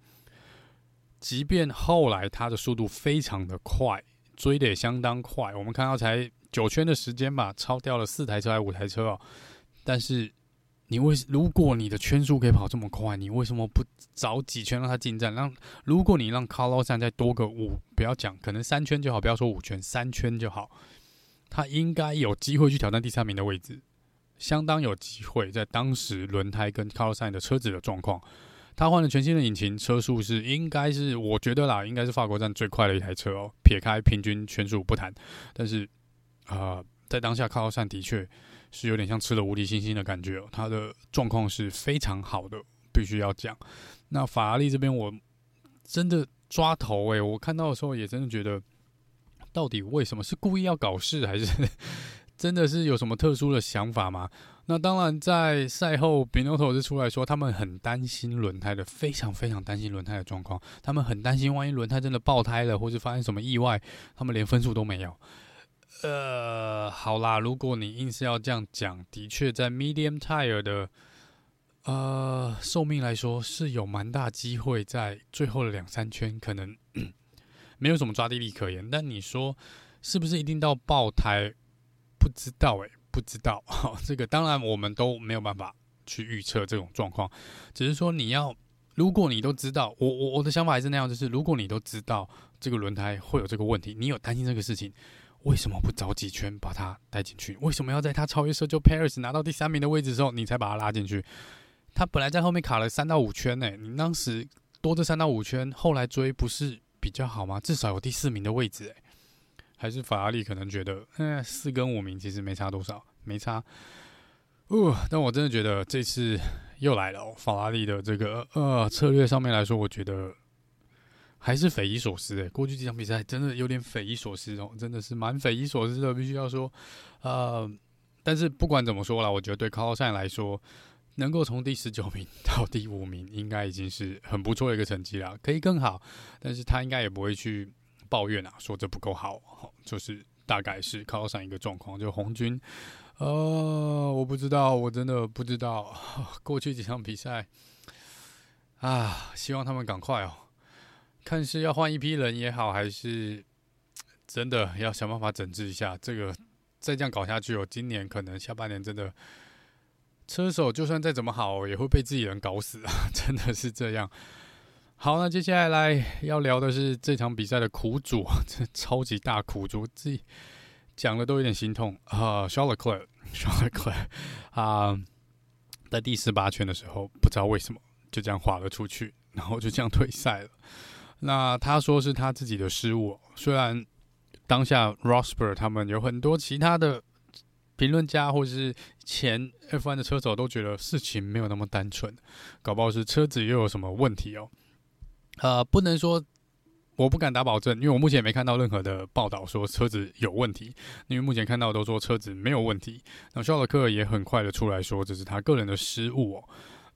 即便后来他的速度非常的快，追的也相当快，我们看到才九圈的时间吧，超掉了四台车还五台车哦。但是你为如果你的圈速可以跑这么快，你为什么不早几圈让他进站？让如果你让 Carlos 再多个五，不要讲，可能三圈就好，不要说五圈，三圈就好，他应该有机会去挑战第三名的位置。相当有机会，在当时轮胎跟 Carlos Sainz 的车子的状况，他换了全新的引擎，车速是应该是我觉得啦，应该是法国站最快的一台车哦。撇开平均圈速不谈，但是啊、在当下 Carlos Sainz 的确是有点像吃了无敌星星的感觉哦。他的状况是非常好的，必须要讲。那法拉利这边我真的抓头诶、我看到的时候也真的觉得，到底为什么是故意要搞事还是？真的是有什么特殊的想法吗？那当然，在赛后，Binotto 是出来说，他们很担心轮胎的，非常非常担心轮胎的状况。他们很担心，万一轮胎真的爆胎了，或是发生什么意外，他们连分数都没有。呃，好啦，如果你硬是要这样讲，的确，在 Medium Tire 的呃寿命来说，是有蛮大机会在最后的两三圈可能 没有什么抓地力可言。但你说是不是一定到爆胎？不知道诶、不知道。好，这个当然我们都没有办法去预测这种状况，只是说你要，如果你都知道，我我我的想法还是那样，就是如果你都知道这个轮胎会有这个问题，你有担心这个事情，为什么不早几圈把它带进去？为什么要在他超越 Sergio Paris 拿到第三名的位置的时候，你才把它拉进去？他本来在后面卡了三到五圈呢、你当时多这三到五圈，后来追不是比较好吗？至少有第四名的位置诶、还是法拉利可能觉得，嗯，四跟五名其实没差多少，没差。哦，但我真的觉得这次又来了哦，法拉利的这个呃策略上面来说，我觉得还是匪夷所思诶。过去几场比赛真的有点匪夷所思哦，真的是蛮匪夷所思的，必须要说。呃，但是不管怎么说啦，我觉得对 Carlsson 来说，能够从第十九名 到第五名，应该已经是很不错的一个成绩了，可以更好，但是他应该也不会去。抱怨啊，说这不够好，就是大概是靠上一个状况，就红军，呃，我不知道，我真的不知道，过去几场比赛啊，希望他们赶快哦，看是要换一批人也好，还是真的要想办法整治一下这个，再这样搞下去哦，今年可能下半年真的车手就算再怎么好，也会被自己人搞死啊，真的是这样。好，那接下来要聊的是这场比赛的苦主，这超级大苦主，自己讲的都有点心痛啊。s h a r l o t t e c l e r s h a r l o t t e c l e r 啊，在第十八圈的时候，不知道为什么就这样滑了出去，然后就这样退赛了。那他说是他自己的失误，虽然当下 r o s b e r 他们有很多其他的评论家或者是前 F1 的车手都觉得事情没有那么单纯，搞不好是车子又有什么问题哦。呃，不能说。我不敢打保证，因为我目前也没看到任何的报道说车子有问题。因为目前看到都说车子没有问题。那肖尔克也很快的出来说这是他个人的失误哦。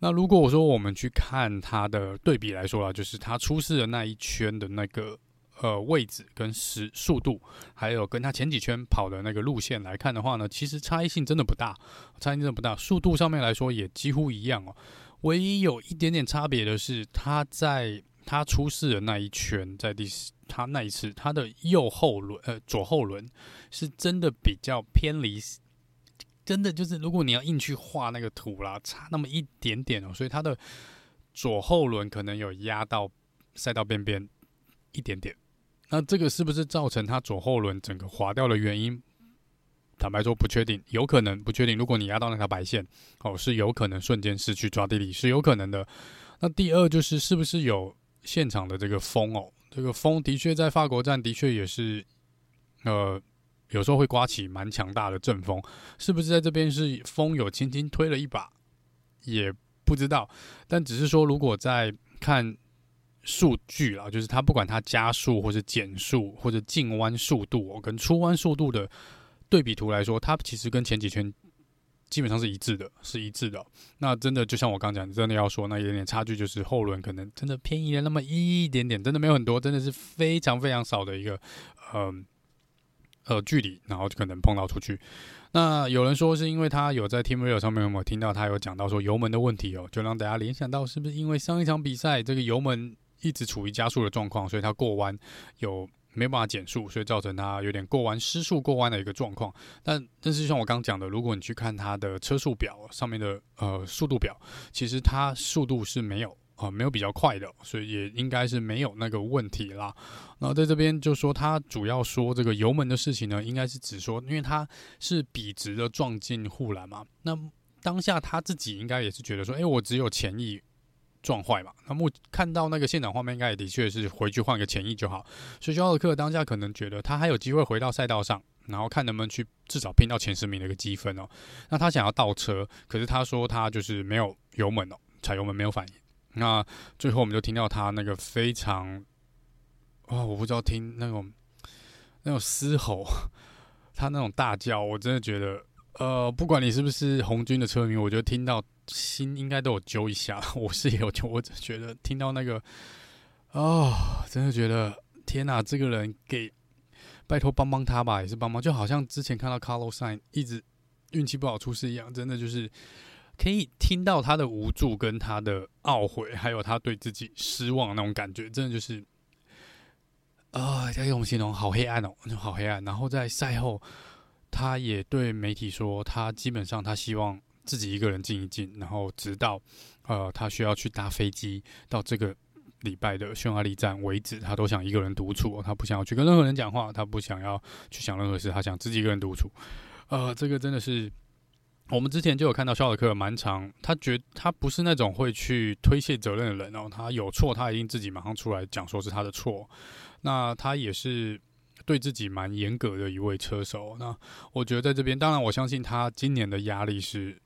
那如果我说我们去看他的对比来说啊，就是他出事的那一圈的那个呃位置跟时速度，还有跟他前几圈跑的那个路线来看的话呢，其实差异性真的不大，差异性真的不大。速度上面来说也几乎一样哦。唯一有一点点差别的是他在。他出事的那一圈，在第他那一次，他的右后轮呃左后轮是真的比较偏离，真的就是如果你要硬去画那个图啦，差那么一点点哦，所以他的左后轮可能有压到赛道边边一点点。那这个是不是造成他左后轮整个滑掉的原因？坦白说不确定，有可能不确定。如果你压到那条白线哦，是有可能瞬间失去抓地力，是有可能的。那第二就是是不是有？现场的这个风哦，这个风的确在法国站的确也是，呃，有时候会刮起蛮强大的阵风，是不是在这边是风有轻轻推了一把，也不知道。但只是说，如果在看数据啦，就是它不管它加速或者减速或者进弯速度跟出弯速度的对比图来说，它其实跟前几圈。基本上是一致的，是一致的。那真的就像我刚讲，真的要说那一点点差距，就是后轮可能真的偏移了那么一点点，真的没有很多，真的是非常非常少的一个呃呃距离，然后就可能碰到出去。那有人说是因为他有在 Team Radio 上面有没有听到他有讲到说油门的问题哦，就让大家联想到是不是因为上一场比赛这个油门一直处于加速的状况，所以他过弯有。没办法减速，所以造成它有点过弯失速过弯的一个状况。但但是像我刚讲的，如果你去看它的车速表上面的呃速度表，其实它速度是没有啊、没有比较快的，所以也应该是没有那个问题啦。然后在这边就说他主要说这个油门的事情呢，应该是指说，因为他是笔直的撞进护栏嘛，那当下他自己应该也是觉得说，哎，我只有前翼。撞坏嘛？那目看到那个现场画面，应该也的确是回去换个前翼就好。所以肖尔克当下可能觉得他还有机会回到赛道上，然后看能不能去至少拼到前十名的一个积分哦。那他想要倒车，可是他说他就是没有油门哦，踩油门没有反应。那最后我们就听到他那个非常，哦，我不知道听那种那种嘶吼，他那种大叫，我真的觉得。呃，不管你是不是红军的车迷，我觉得听到心应该都有揪一下。我是也有揪，我只觉得听到那个，哦，真的觉得天哪，这个人给拜托帮帮他吧，也是帮忙，就好像之前看到 carlo san 一直运气不好出事一样，真的就是可以听到他的无助跟他的懊悔，还有他对自己失望那种感觉，真的就是啊，这种形容好黑暗哦，就好黑暗。然后在赛后。他也对媒体说，他基本上他希望自己一个人静一静，然后直到呃他需要去搭飞机到这个礼拜的匈牙利站为止，他都想一个人独处，他不想要去跟任何人讲话，他不想要去想任何事，他想自己一个人独处。呃，这个真的是我们之前就有看到肖尔克蛮长，他觉他不是那种会去推卸责任的人哦，他有错他一定自己马上出来讲说是他的错，那他也是。对自己蛮严格的一位车手，那我觉得在这边，当然我相信他今年的压力是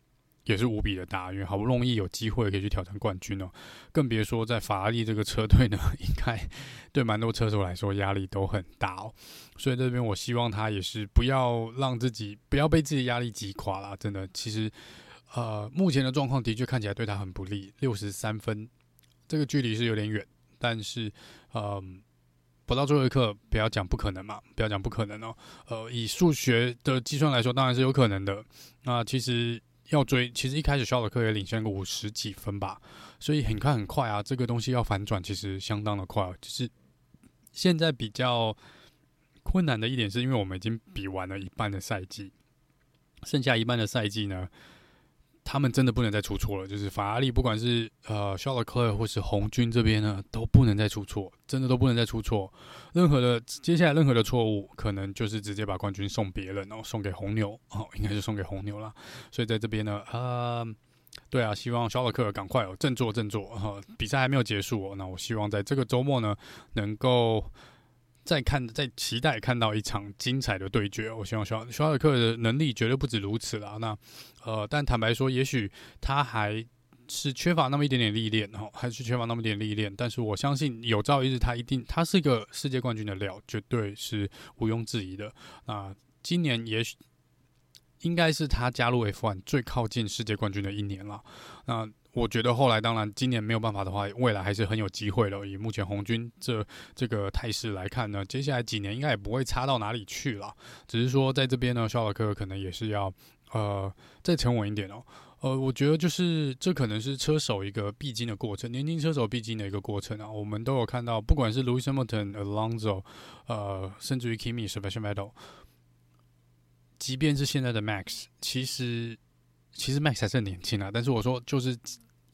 也是无比的大，因为好不容易有机会可以去挑战冠军哦，更别说在法拉利这个车队呢，应该对蛮多车手来说压力都很大哦。所以这边我希望他也是不要让自己不要被自己压力击垮了，真的，其实呃目前的状况的确看起来对他很不利，六十三分这个距离是有点远，但是嗯。呃不到最后一刻，不要讲不可能嘛，不要讲不可能哦。呃，以数学的计算来说，当然是有可能的。那其实要追，其实一开始肖尔克也领先个五十几分吧，所以很快很快啊。这个东西要反转，其实相当的快。就是现在比较困难的一点，是因为我们已经比完了一半的赛季，剩下一半的赛季呢。他们真的不能再出错了，就是法拉利，不管是呃肖尔克或是红军这边呢，都不能再出错，真的都不能再出错。任何的接下来任何的错误，可能就是直接把冠军送别人，然后送给红牛哦，应该是送给红牛了。所以在这边呢，呃，对啊，希望肖尔克赶快哦振作振作哈、比赛还没有结束哦，那我希望在这个周末呢，能够。在看，在期待看到一场精彩的对决。我希望肖肖尔克的能力绝对不止如此啦。那呃，但坦白说，也许他还是缺乏那么一点点历练哈，还是缺乏那么点历练。但是我相信有朝一日他一定，他是一个世界冠军的料，绝对是毋庸置疑的。那今年也许应该是他加入 F1 最靠近世界冠军的一年了。那我觉得后来当然今年没有办法的话，未来还是很有机会的。以目前红军这这个态势来看呢，接下来几年应该也不会差到哪里去了。只是说在这边呢，肖尔克可能也是要呃再沉稳一点哦。呃，我觉得就是这可能是车手一个必经的过程，年轻车手必经的一个过程啊。我们都有看到，不管是 Louis Hamilton、Alonso，呃，甚至于 Kimi、Sebastian Vettel，即便是现在的 Max，其实其实 Max 还是年轻啊。但是我说，就是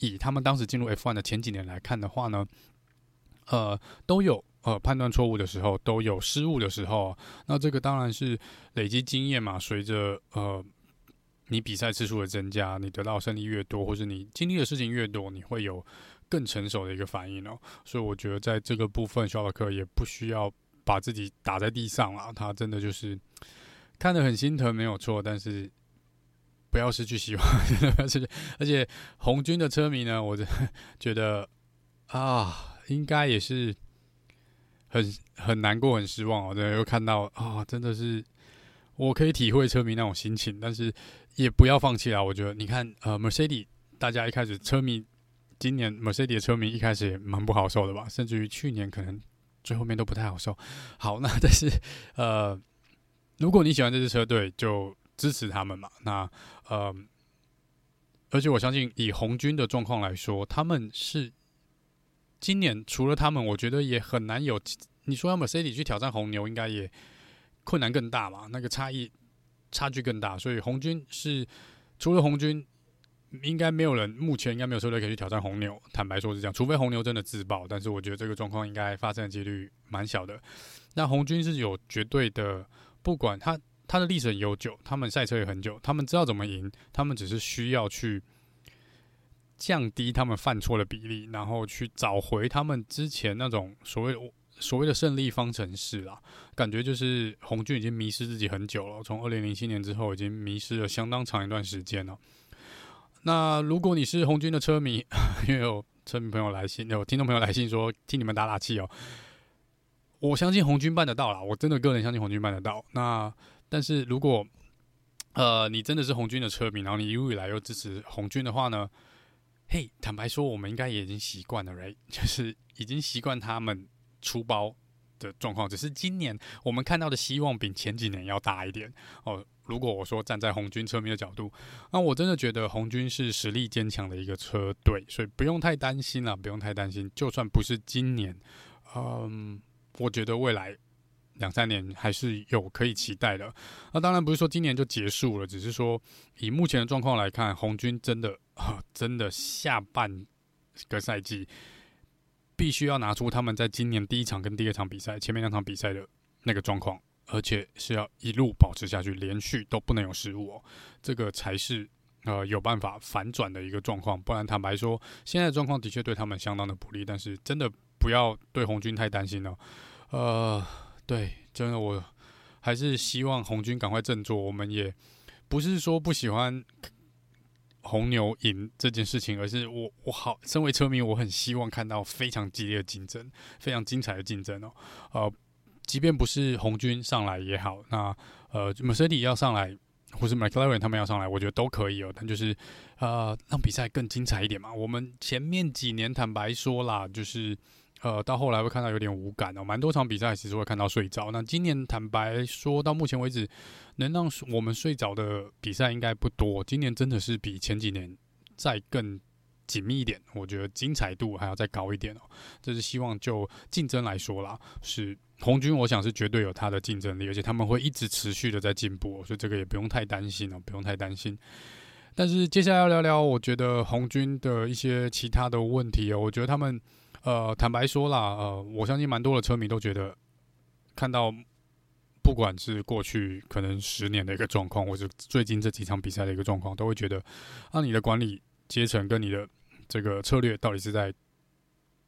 以他们当时进入 F1 的前几年来看的话呢，呃，都有呃判断错误的时候，都有失误的时候。那这个当然是累积经验嘛，随着呃。你比赛次数的增加，你得到胜利越多，或者你经历的事情越多，你会有更成熟的一个反应哦。所以我觉得在这个部分，肖尔克也不需要把自己打在地上了。他真的就是看得很心疼，没有错，但是不要失去希望，而且红军的车迷呢，我觉得啊，应该也是很很难过、很失望哦。真的又看到啊，真的是我可以体会车迷那种心情，但是。也不要放弃啊，我觉得你看，呃，Mercedes，大家一开始车迷，今年 Mercedes 的车迷一开始也蛮不好受的吧，甚至于去年可能最后面都不太好受。好，那但是呃，如果你喜欢这支车队，就支持他们嘛。那呃，而且我相信以红军的状况来说，他们是今年除了他们，我觉得也很难有。你说要 Mercedes 去挑战红牛，应该也困难更大嘛，那个差异。差距更大，所以红军是除了红军，应该没有人目前应该没有车队可以去挑战红牛。坦白说是这样，除非红牛真的自爆，但是我觉得这个状况应该发生的几率蛮小的。那红军是有绝对的，不管他他的历史很悠久，他们赛车也很久，他们知道怎么赢，他们只是需要去降低他们犯错的比例，然后去找回他们之前那种所谓。所谓的胜利方程式啦，感觉就是红军已经迷失自己很久了。从二零零七年之后，已经迷失了相当长一段时间了。那如果你是红军的车迷，因为有车迷朋友来信，有听众朋友来信说替你们打打气哦。我相信红军办得到啦，我真的个人相信红军办得到。那但是如果呃你真的是红军的车迷，然后你一路以来又支持红军的话呢？嘿，坦白说，我们应该也已经习惯了，right？就是已经习惯他们。出包的状况，只是今年我们看到的希望比前几年要大一点哦。如果我说站在红军车迷的角度，那我真的觉得红军是实力坚强的一个车队，所以不用太担心了，不用太担心。就算不是今年，嗯，我觉得未来两三年还是有可以期待的。那当然不是说今年就结束了，只是说以目前的状况来看，红军真的真的下半个赛季。必须要拿出他们在今年第一场跟第二场比赛前面两场比赛的那个状况，而且是要一路保持下去，连续都不能有失误哦，这个才是呃有办法反转的一个状况。不然坦白说，现在的状况的确对他们相当的不利，但是真的不要对红军太担心了。呃，对，真的我还是希望红军赶快振作。我们也不是说不喜欢。红牛赢这件事情，而是我我好，身为车迷，我很希望看到非常激烈的竞争，非常精彩的竞争哦。呃，即便不是红军上来也好，那呃，Mercedes 要上来，或是 McLaren 他们要上来，我觉得都可以哦。但就是呃，让比赛更精彩一点嘛。我们前面几年坦白说啦，就是。呃，到后来会看到有点无感哦，蛮多场比赛其实会看到睡着。那今年坦白说，到目前为止，能让我们睡着的比赛应该不多。今年真的是比前几年再更紧密一点，我觉得精彩度还要再高一点哦。这是希望就竞争来说啦，是红军，我想是绝对有他的竞争力，而且他们会一直持续的在进步，所以这个也不用太担心哦，不用太担心。但是接下来要聊聊，我觉得红军的一些其他的问题哦，我觉得他们。呃，坦白说啦，呃，我相信蛮多的车迷都觉得，看到不管是过去可能十年的一个状况，或者最近这几场比赛的一个状况，都会觉得，啊，你的管理阶层跟你的这个策略到底是在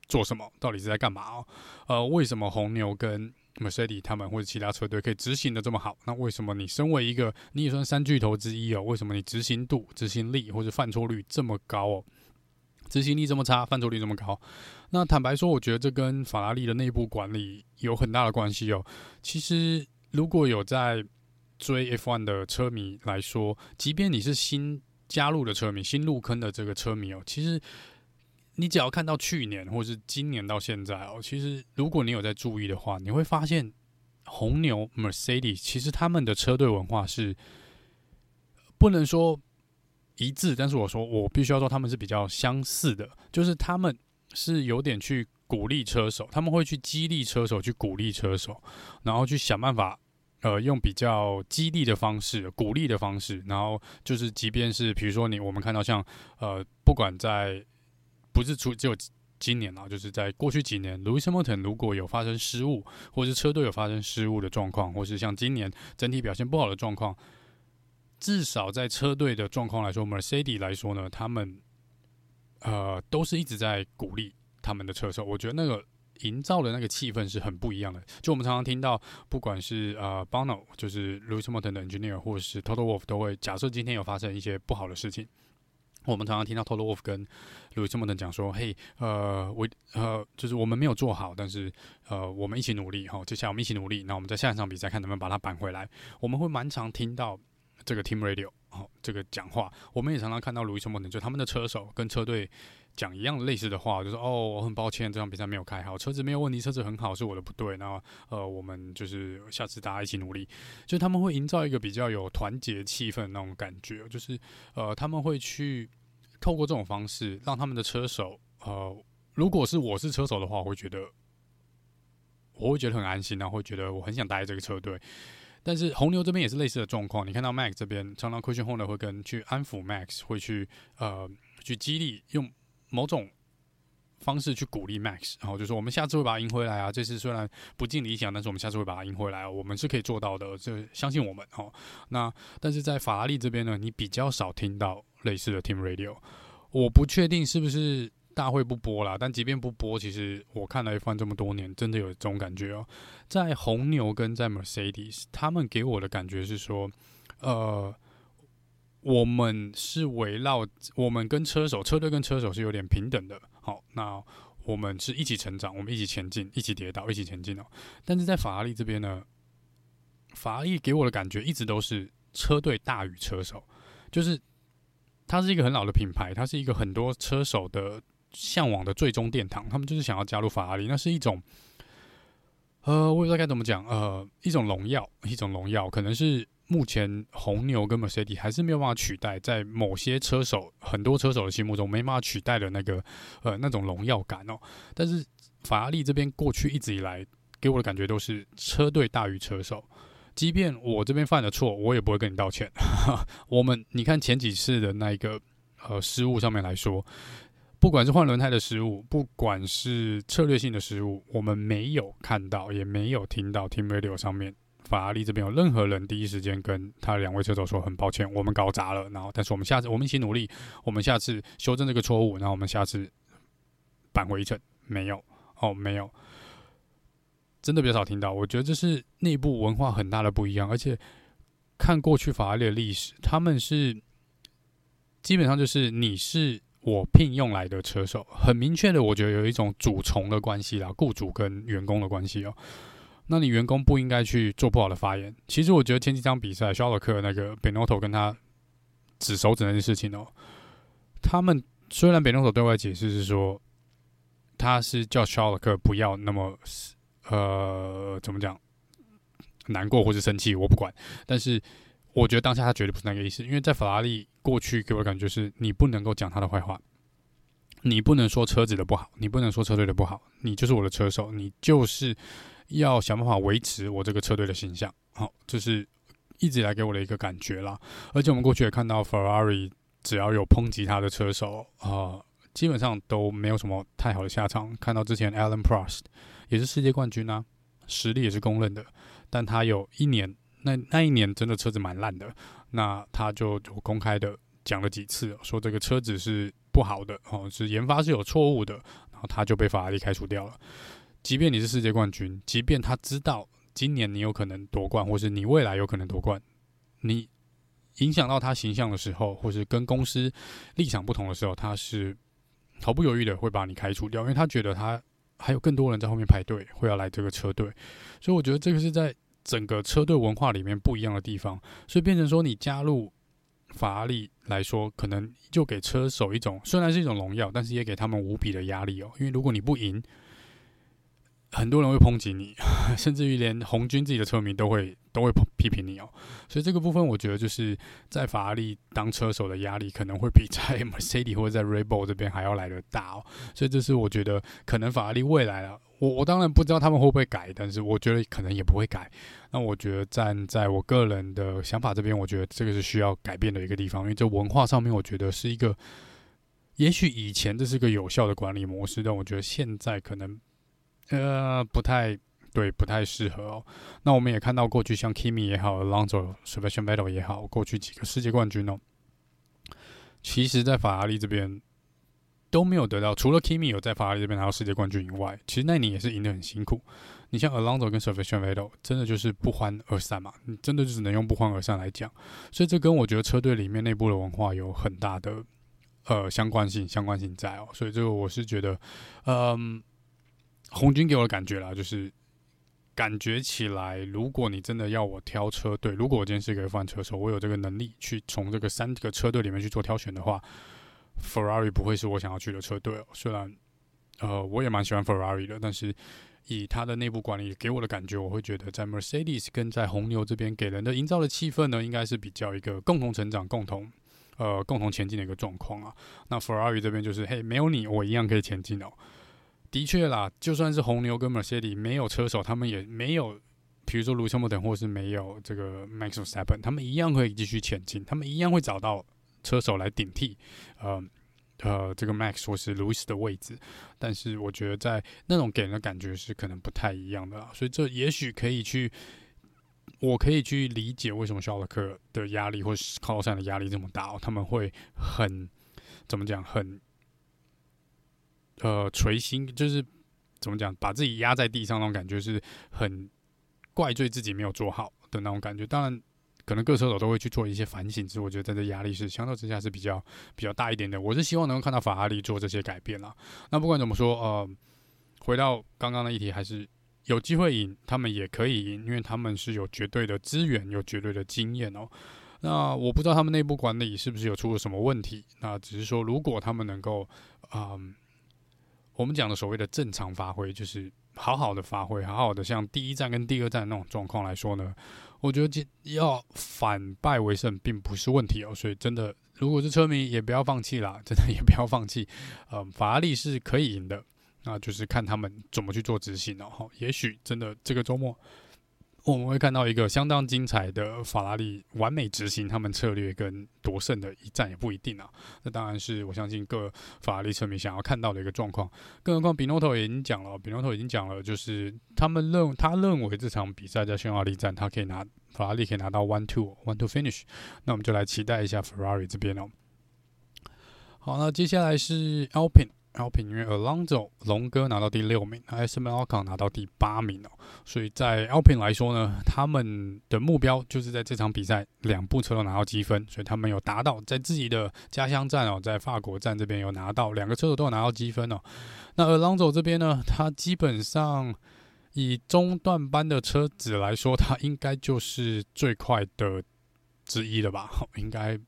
做什么？到底是在干嘛哦？呃，为什么红牛跟 Mercedes 他们或者其他车队可以执行的这么好？那为什么你身为一个你也算三巨头之一哦？为什么你执行度、执行力或者犯错率这么高哦？执行力这么差，犯错率这么高。那坦白说，我觉得这跟法拉利的内部管理有很大的关系哦。其实如果有在追 F1 的车迷来说，即便你是新加入的车迷，新入坑的这个车迷哦，其实你只要看到去年或是今年到现在哦，其实如果你有在注意的话，你会发现红牛 Mercedes 其实他们的车队文化是不能说一致，但是我说我必须要说他们是比较相似的，就是他们是有点去鼓励车手，他们会去激励车手，去鼓励车手，然后去想办法。呃，用比较激励的方式、鼓励的方式，然后就是，即便是比如说你，我们看到像呃，不管在不是出只有今年啊，就是在过去几年，Lewis Hamilton 如果有发生失误，或是车队有发生失误的状况，或是像今年整体表现不好的状况，至少在车队的状况来说，Mercedes 来说呢，他们呃都是一直在鼓励他们的车手，我觉得那个。营造的那个气氛是很不一样的。就我们常常听到，不管是呃 Bono，就是 Lewis Hamilton 的 engineer，或者是 Total Wolf，都会假设今天有发生一些不好的事情，我们常常听到 Total Wolf 跟 Lewis Hamilton 讲说：“嘿，呃，我呃，就是我们没有做好，但是呃，我们一起努力哈，接下来我们一起努力，那我们在下一场比赛看能不能把它扳回来。”我们会蛮常听到这个 Team Radio 哦，这个讲话。我们也常常看到 Lewis Hamilton 就他们的车手跟车队。讲一样类似的话，就是哦，我很抱歉，这场比赛没有开好，车子没有问题，车子很好，是我的不对。然后呃，我们就是下次大家一起努力，就他们会营造一个比较有团结气氛那种感觉，就是呃，他们会去透过这种方式让他们的车手呃，如果是我是车手的话，我会觉得我会觉得很安心，然后会觉得我很想待在这个车队。但是红牛这边也是类似的状况，你看到 Max 这边常常 Christian Horner 会跟去安抚 Max，会去呃去激励用。某种方式去鼓励 Max，然后就说我们下次会把它赢回来啊！这次虽然不尽理想，但是我们下次会把它赢回来啊！我们是可以做到的，就相信我们哦。那但是在法拉利这边呢，你比较少听到类似的 Team Radio。我不确定是不是大会不播啦，但即便不播，其实我看了 F1 这么多年，真的有这种感觉哦。在红牛跟在 Mercedes，他们给我的感觉是说，呃。我们是围绕我们跟车手、车队跟车手是有点平等的。好，那我们是一起成长，我们一起前进，一起跌倒，一起前进哦。但是在法拉利这边呢，法拉利给我的感觉一直都是车队大于车手，就是它是一个很老的品牌，它是一个很多车手的向往的最终殿堂。他们就是想要加入法拉利，那是一种，呃，我也不知道该怎么讲，呃，一种荣耀，一种荣耀，可能是。目前红牛跟 Mercedes 还是没有办法取代，在某些车手、很多车手的心目中没办法取代的那个呃那种荣耀感哦。但是法拉利这边过去一直以来给我的感觉都是车队大于车手，即便我这边犯了错，我也不会跟你道歉。我们你看前几次的那一个呃失误上面来说，不管是换轮胎的失误，不管是策略性的失误，我们没有看到，也没有听到 Team Radio 上面。法拉利这边有任何人第一时间跟他两位车手说很抱歉，我们搞砸了，然后但是我们下次我们一起努力，我们下次修正这个错误，然后我们下次扳回一城。没有哦，没有，真的比较少听到。我觉得这是内部文化很大的不一样，而且看过去法拉利的历史，他们是基本上就是你是我聘用来的车手，很明确的，我觉得有一种主从的关系啦，雇主跟员工的关系哦。那你员工不应该去做不好的发言。其实我觉得前几场比赛，肖尔克那个贝诺托跟他指手指那件事情哦，他们虽然贝诺托对外解释是说他是叫肖尔克不要那么呃怎么讲难过或是生气，我不管。但是我觉得当下他绝对不是那个意思，因为在法拉利过去给我的感觉是你不能够讲他的坏话，你不能说车子的不好，你不能说车队的不好，你就是我的车手，你就是。要想办法维持我这个车队的形象，好，这是一直以来给我的一个感觉啦。而且我们过去也看到，Ferrari 只要有抨击他的车手啊、呃，基本上都没有什么太好的下场。看到之前 Alan Prost 也是世界冠军啊，实力也是公认的，但他有一年，那那一年真的车子蛮烂的，那他就就公开的讲了几次，说这个车子是不好的，哦，是研发是有错误的，然后他就被法拉利开除掉了。即便你是世界冠军，即便他知道今年你有可能夺冠，或是你未来有可能夺冠，你影响到他形象的时候，或是跟公司立场不同的时候，他是毫不犹豫的会把你开除掉，因为他觉得他还有更多人在后面排队会要来这个车队，所以我觉得这个是在整个车队文化里面不一样的地方，所以变成说你加入法拉利来说，可能就给车手一种虽然是一种荣耀，但是也给他们无比的压力哦，因为如果你不赢。很多人会抨击你，甚至于连红军自己的车迷都会都会批评你哦。所以这个部分，我觉得就是在法拉利当车手的压力可能会比在 Mercedes 或者在 Red Bull 这边还要来得大哦。所以这是我觉得可能法拉利未来了。我我当然不知道他们会不会改，但是我觉得可能也不会改。那我觉得站在我个人的想法这边，我觉得这个是需要改变的一个地方，因为这文化上面，我觉得是一个，也许以前这是个有效的管理模式，但我觉得现在可能。呃，不太对，不太适合哦。那我们也看到过去像 Kimi 也好，Alonso、Sebastian Vettel 也好，过去几个世界冠军哦，其实，在法拉利这边都没有得到，除了 Kimi 有在法拉利这边拿到世界冠军以外，其实那年也是赢得很辛苦。你像 Alonso 跟 Sebastian Vettel，真的就是不欢而散嘛，你真的就只能用不欢而散来讲。所以这跟我觉得车队里面内部的文化有很大的呃相关性，相关性在哦。所以这个我是觉得，嗯。红军给我的感觉啦，就是感觉起来，如果你真的要我挑车队，如果我今天是一个 F1 车手，我有这个能力去从这个三个车队里面去做挑选的话，Ferrari 不会是我想要去的车队哦。虽然，呃，我也蛮喜欢 Ferrari 的，但是以他的内部管理给我的感觉，我会觉得在 Mercedes 跟在红牛这边给人的营造的气氛呢，应该是比较一个共同成长、共同呃共同前进的一个状况啊。那 Ferrari 这边就是，嘿，没有你，我一样可以前进哦。的确啦，就算是红牛跟 Mercedes 没有车手，他们也没有，比如说 Lewis Hamilton 或是没有这个 Max v e s t a p p e n 他们一样会继续前进，他们一样会找到车手来顶替，呃呃，这个 Max 或是 Lewis 的位置。但是我觉得在那种给人的感觉是可能不太一样的，所以这也许可以去，我可以去理解为什么肖尔克的压力或是卡洛山的压力这么大哦，他们会很怎么讲很。呃，锤心就是怎么讲，把自己压在地上那种感觉，是很怪罪自己没有做好的那种感觉。当然，可能各车手都会去做一些反省，所以我觉得在这压力是相对之下是比较比较大一点的。我是希望能够看到法拉利做这些改变啦。那不管怎么说，呃，回到刚刚的议题，还是有机会赢，他们也可以赢，因为他们是有绝对的资源，有绝对的经验哦。那我不知道他们内部管理是不是有出了什么问题。那只是说，如果他们能够，嗯、我们讲的所谓的正常发挥，就是好好的发挥，好好的像第一站跟第二站那种状况来说呢，我觉得要反败为胜并不是问题哦。所以真的，如果是车迷也不要放弃啦，真的也不要放弃。嗯，法拉利是可以赢的，那就是看他们怎么去做执行哦。也许真的这个周末。我们会看到一个相当精彩的法拉利完美执行他们策略跟夺胜的一战，也不一定啊。那当然是我相信各法拉利车迷想要看到的一个状况。更何况比诺托已经讲了，比诺托已经讲了，就是他们认他认为这场比赛在匈牙利站，他可以拿法拉利可以拿到 one two one two finish。那我们就来期待一下 Ferrari 这边哦。好，那接下来是 Alpin。Alpine 因为 Alonso 龙哥拿到第六名，Esteban Ocon 拿到第八名哦，所以在 Alpine 来说呢，他们的目标就是在这场比赛两部车都拿到积分，所以他们有达到在自己的家乡站哦，在法国站这边有拿到两个车手都有拿到积分哦。那 Alonso 这边呢，他基本上以中段班的车子来说，他应该就是最快的之一了吧？应该。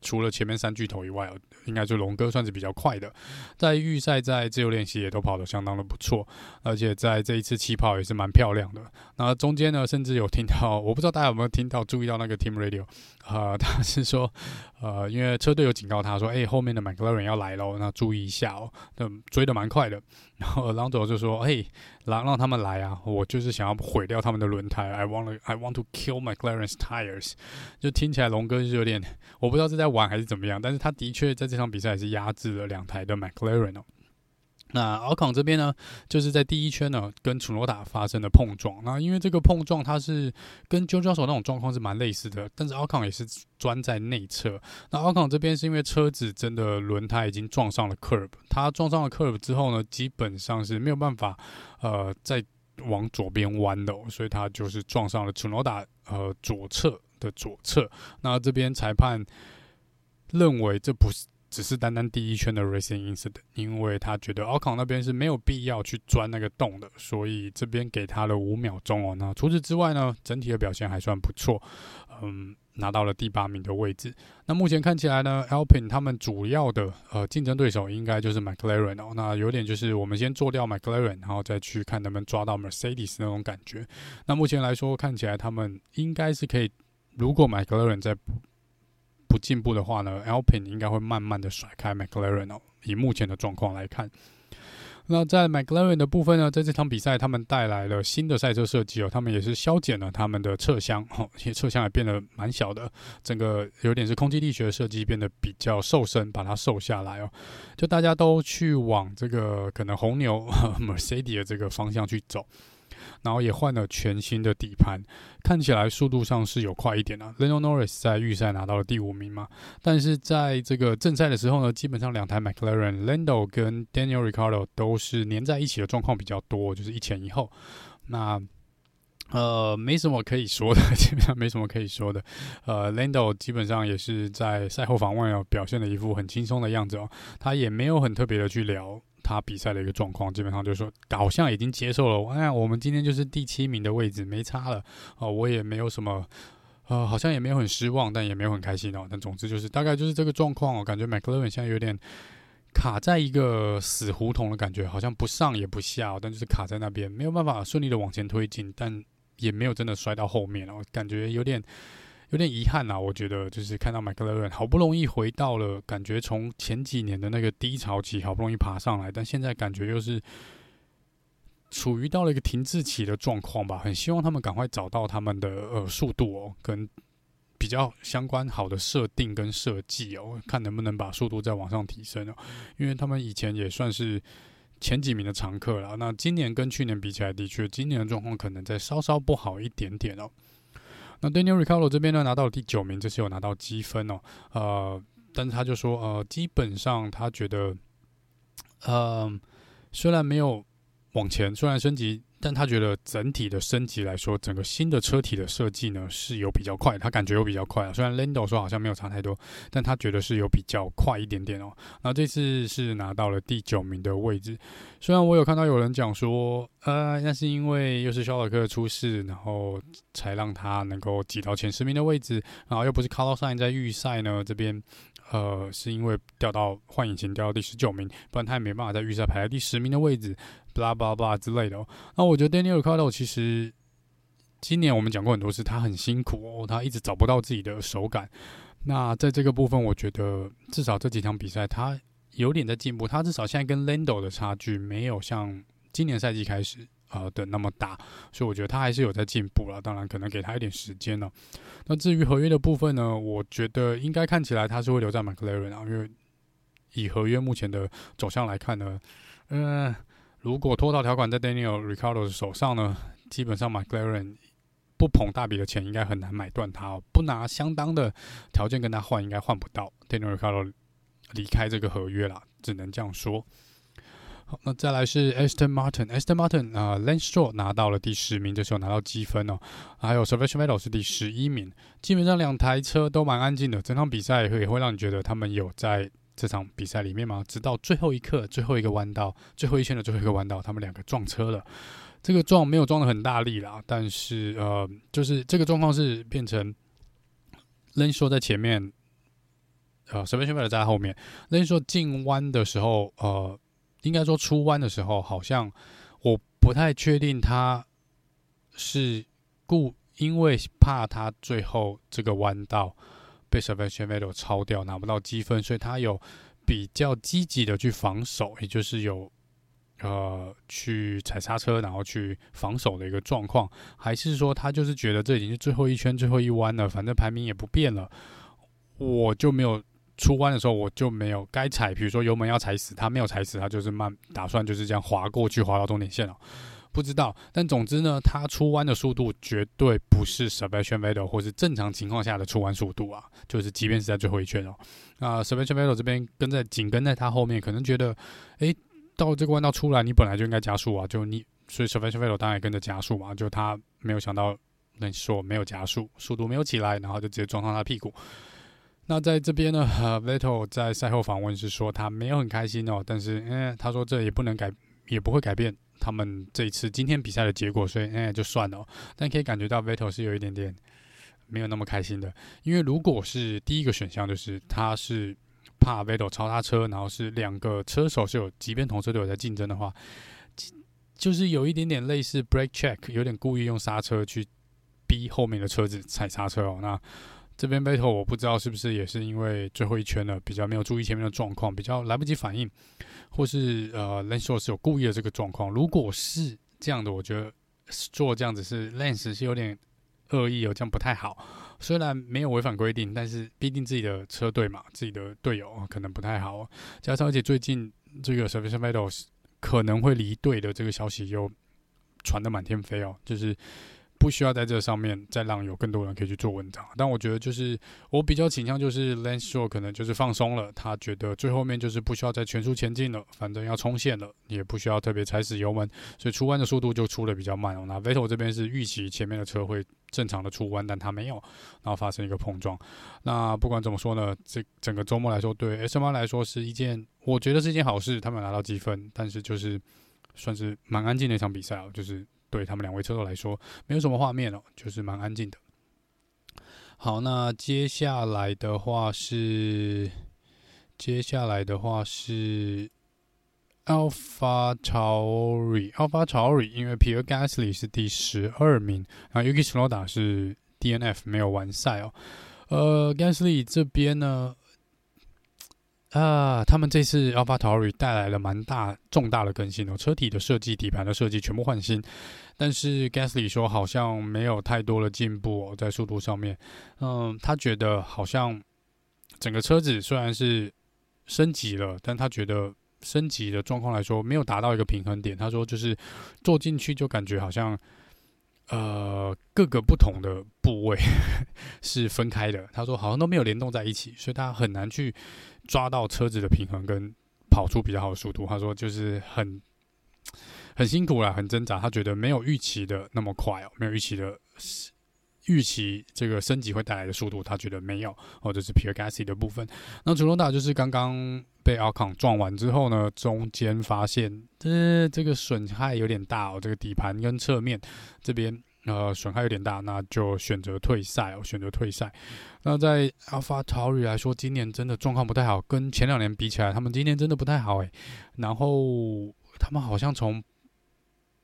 除了前面三巨头以外，应该就龙哥算是比较快的。在预赛、在自由练习也都跑得相当的不错，而且在这一次起跑也是蛮漂亮的。那中间呢，甚至有听到，我不知道大家有没有听到、注意到那个 Team Radio，呃，他是说，呃，因为车队有警告他说，哎、后面的 McLaren 要来喽，那注意一下哦。那追得蛮快的。然后朗佐就说：“嘿，让让他们来啊！我就是想要毁掉他们的轮胎。I want to, I want to kill McLaren's tires。”就听起来龙哥是有点，我不知道是在玩还是怎么样。但是他的确在这场比赛是压制了两台的 McLaren 哦。那奥康这边呢，就是在第一圈呢跟楚诺达发生了碰撞。那因为这个碰撞，它是跟 George Russell 那种状况是蛮类似的，但是奥康也是钻在内侧。那奥康这边是因为车子真的轮胎已经撞上了 curb，它撞上了 curb 之后呢，基本上是没有办法呃再往左边弯的，所以它就是撞上了楚诺达呃左侧的左侧。那这边裁判认为这不是。只是单单第一圈的 racing incident，因为他觉得 Alcon 那边是没有必要去钻那个洞的，所以这边给他了五秒钟哦。那除此之外呢，整体的表现还算不错，嗯，拿到了第八名的位置。那目前看起来呢，Alpine 他们主要的呃竞争对手应该就是 McLaren 哦。那有点就是我们先做掉 McLaren，然后再去看能不能抓到 Mercedes 那种感觉。那目前来说，看起来他们应该是可以，如果 McLaren 在不进步的话呢，Alpine 应该会慢慢的甩开 McLaren 哦。以目前的状况来看，那在 McLaren 的部分呢，在这场比赛他们带来了新的赛车设计哦，他们也是削减了他们的侧箱，哦，其实侧箱也变得蛮小的，整个有点是空气力学设计变得比较瘦身，把它瘦下来哦。就大家都去往这个可能红牛 Mercedes 这个方向去走。然后也换了全新的底盘，看起来速度上是有快一点啊。Lando Norris 在预赛拿到了第五名嘛，但是在这个正赛的时候呢，基本上两台 McLaren Lando 跟 Daniel Ricciardo 都是粘在一起的状况比较多，就是一前一后。那呃，没什么可以说的，基本上没什么可以说的。呃，Lando 基本上也是在赛后访问哦，表现的一副很轻松的样子哦，他也没有很特别的去聊。他比赛的一个状况，基本上就是说，好像已经接受了。哎，我们今天就是第七名的位置，没差了。哦，我也没有什么，呃，好像也没有很失望，但也没有很开心哦。但总之就是，大概就是这个状况。我感觉 McLaren 现在有点卡在一个死胡同的感觉，好像不上也不下，但就是卡在那边，没有办法顺利的往前推进，但也没有真的摔到后面哦，感觉有点。有点遗憾啊，我觉得就是看到 McLaren 好不容易回到了，感觉从前几年的那个低潮期好不容易爬上来，但现在感觉又是处于到了一个停滞期的状况吧。很希望他们赶快找到他们的呃速度哦，跟比较相关好的设定跟设计哦，看能不能把速度再往上提升哦。因为他们以前也算是前几名的常客了，那今年跟去年比起来，的确今年的状况可能再稍稍不好一点点哦。那 Daniel Ricciardo 这边呢，拿到了第九名，这是有拿到积分哦。呃，但是他就说，呃，基本上他觉得，呃，虽然没有往前，虽然升级。但他觉得整体的升级来说，整个新的车体的设计呢是有比较快，他感觉有比较快啊。虽然 Lando 说好像没有差太多，但他觉得是有比较快一点点哦。那这次是拿到了第九名的位置。虽然我有看到有人讲说，呃，那是因为又是肖尔克出事，然后才让他能够挤到前十名的位置，然后又不是 Carlos Sainz 在预赛呢这边。呃，是因为掉到换引擎掉到第十九名，不然他也没办法在预赛排在第十名的位置，blah blah blah 之类的哦。那我觉得 Daniel Ricardo 其实今年我们讲过很多次，他很辛苦哦，他一直找不到自己的手感。那在这个部分，我觉得至少这几场比赛他有点在进步，他至少现在跟 Lando 的差距没有像今年赛季开始。呃的那么大，所以我觉得他还是有在进步了。当然，可能给他一点时间了。那至于合约的部分呢，我觉得应该看起来他是会留在 McLaren 啊，因为以合约目前的走向来看呢，嗯、如果脱逃条款在 Daniel Ricciardo 的手上呢，基本上 McLaren 不捧大笔的钱，应该很难买断他哦。不拿相当的条件跟他换，应该换不到 Daniel Ricciardo 离开这个合约了，只能这样说。好，那再来是 Aston Martin，Aston Martin 啊、Lance Stroll 拿到了第十名，这时候拿到积分哦。还有 Sebastian Vettel 是第十一名，基本上两台车都蛮安静的。整场比赛也会会让你觉得他们有在这场比赛里面吗？直到最后一刻，最后一个弯道，最后一圈的最后一个弯道，他们两个撞车了。这个撞没有撞得很大力啦，但是呃，就是这个状况是变成 Lance Stroll 在前面，呃，Sebastian Vettel 在后面。Lance Stroll 进弯的时候，呃。应该说出弯的时候，好像我不太确定他是故因为怕他最后这个弯道被 Sebastian Vettel 超掉拿不到积分，所以他有比较积极的去防守，也就是有呃去踩刹车，然后去防守的一个状况，还是说他就是觉得这已经是最后一圈最后一弯了，反正排名也不变了，我就没有。出弯的时候我就没有该踩，比如说油门要踩死，他没有踩死，他就是慢，打算就是这样滑过去，滑到终点线了。不知道，但总之呢，他出弯的速度绝对不是 Sebastian Vettel 或是正常情况下的出弯速度啊，就是即便是在最后一圈哦，那 Sebastian Vettel 这边跟在紧跟在他后面，可能觉得，诶，到这个弯道出来，你本来就应该加速啊，就你，所以 Sebastian Vettel 当然也跟着加速嘛，就他没有想到，那说没有加速，速度没有起来，然后就直接撞上他屁股。那在这边呢，Vettel 在赛后访问是说他没有很开心哦，但是嗯，他说这也不能改，也不会改变他们这一次今天比赛的结果，所以嗯，就算了。但可以感觉到 Vettel 是有一点点没有那么开心的，因为如果是第一个选项，就是他是怕 Vettel 超他车，然后是两个车手是有，即便同车队有在竞争的话。就是有一点点类似 brake check，有点故意用刹车去逼后面的车子踩刹车哦。那这边 battle 我不知道是不是也是因为最后一圈了，比较没有注意前面的状况，比较来不及反应，或是呃 Lance Stroll 是有故意的这个状况。如果是这样的，我觉得做这样子是 l a n s 是有点恶意哦，这样不太好。虽然没有违反规定，但是毕竟自己的车队嘛，自己的队友可能不太好。加上而且最近这个 Sebastian Vettel 可能会离队的这个消息又传的满天飞哦，就是不需要在这上面再让有更多人可以去做文章。但我觉得就是我比较倾向就是 Lance Stroll 可能就是放松了，他觉得最后面就是不需要再全速前进了，反正要冲线了，也不需要特别踩死油门，所以出弯的速度就出得比较慢哦。那 Vettel 这边是预期前面的车会正常的出弯，但他没有，然后发生一个碰撞。那不管怎么说呢，这整个周末来说，对 S1 来说是一件。我觉得是一件好事，他们拿到积分，但是就是算是蛮安静的一场比赛哦，就是对他们两位车手来说，没有什么画面哦，就是蛮安静的。好，那接下来的话是，接下来的话是 AlphaTauri，AlphaTauri，因为 Pierre Gasly 是第十二名，然后 Yuki Tsunoda 是 DNF 没有完赛哦。呃，Gasly 这边呢？啊，他们这次 a l p h a t a r i 带来了蛮大重大的更新哦，车体的设计、底盘的设计全部换新，但是 Gasly 说好像没有太多的进步哦，在速度上面。嗯，他觉得好像整个车子虽然是升级了，但他觉得升级的状况来说没有达到一个平衡点。他说就是坐进去就感觉好像。呃，各个不同的部位 是分开的。他说好像都没有联动在一起，所以他很难去抓到车子的平衡跟跑出比较好的速度。他说就是很很辛苦啦，很挣扎。他觉得没有预期的那么快哦，没有预期的预期这个升级会带来的速度，他觉得没有。或者是 Pierre Gasly 的部分。那祖隆达就是刚刚被阿康撞完之后呢，中间发现这这个损害有点大哦，这个底盘跟侧面这边。呃，损害有点大，那就选择退赛哦，选择退赛。那在 AlphaTauri 来说，今年真的状况不太好，跟前两年比起来，他们今年真的不太好诶。然后他们好像从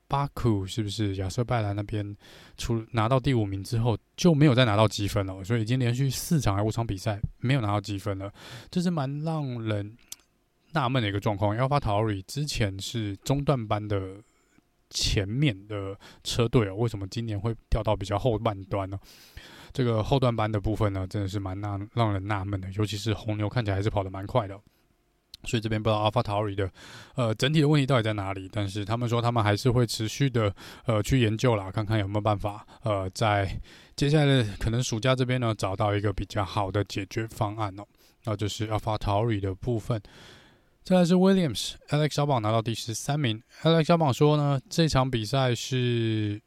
巴库是不是亚瑟拜兰那边出拿到第五名之后，就没有再拿到积分了，所以已经连续四场还五场比赛没有拿到积分了，这是蛮让人纳闷的一个状况。AlphaTauri 之前是中段班的。前面的车队哦，为什么今年会掉到比较后半段呢？这个后段班的部分呢，真的是蛮纳让人纳闷的。尤其是红牛看起来还是跑得蛮快的，所以这边不知道 AlphaTauri 的呃整体的问题到底在哪里。但是他们说他们还是会持续的呃去研究啦，看看有没有办法呃在接下来的可能暑假这边呢找到一个比较好的解决方案哦。那就是 AlphaTauri 的部分。再来是 Williams，Alex 小宝拿到第十三名。Alex 小宝说呢，这场比赛是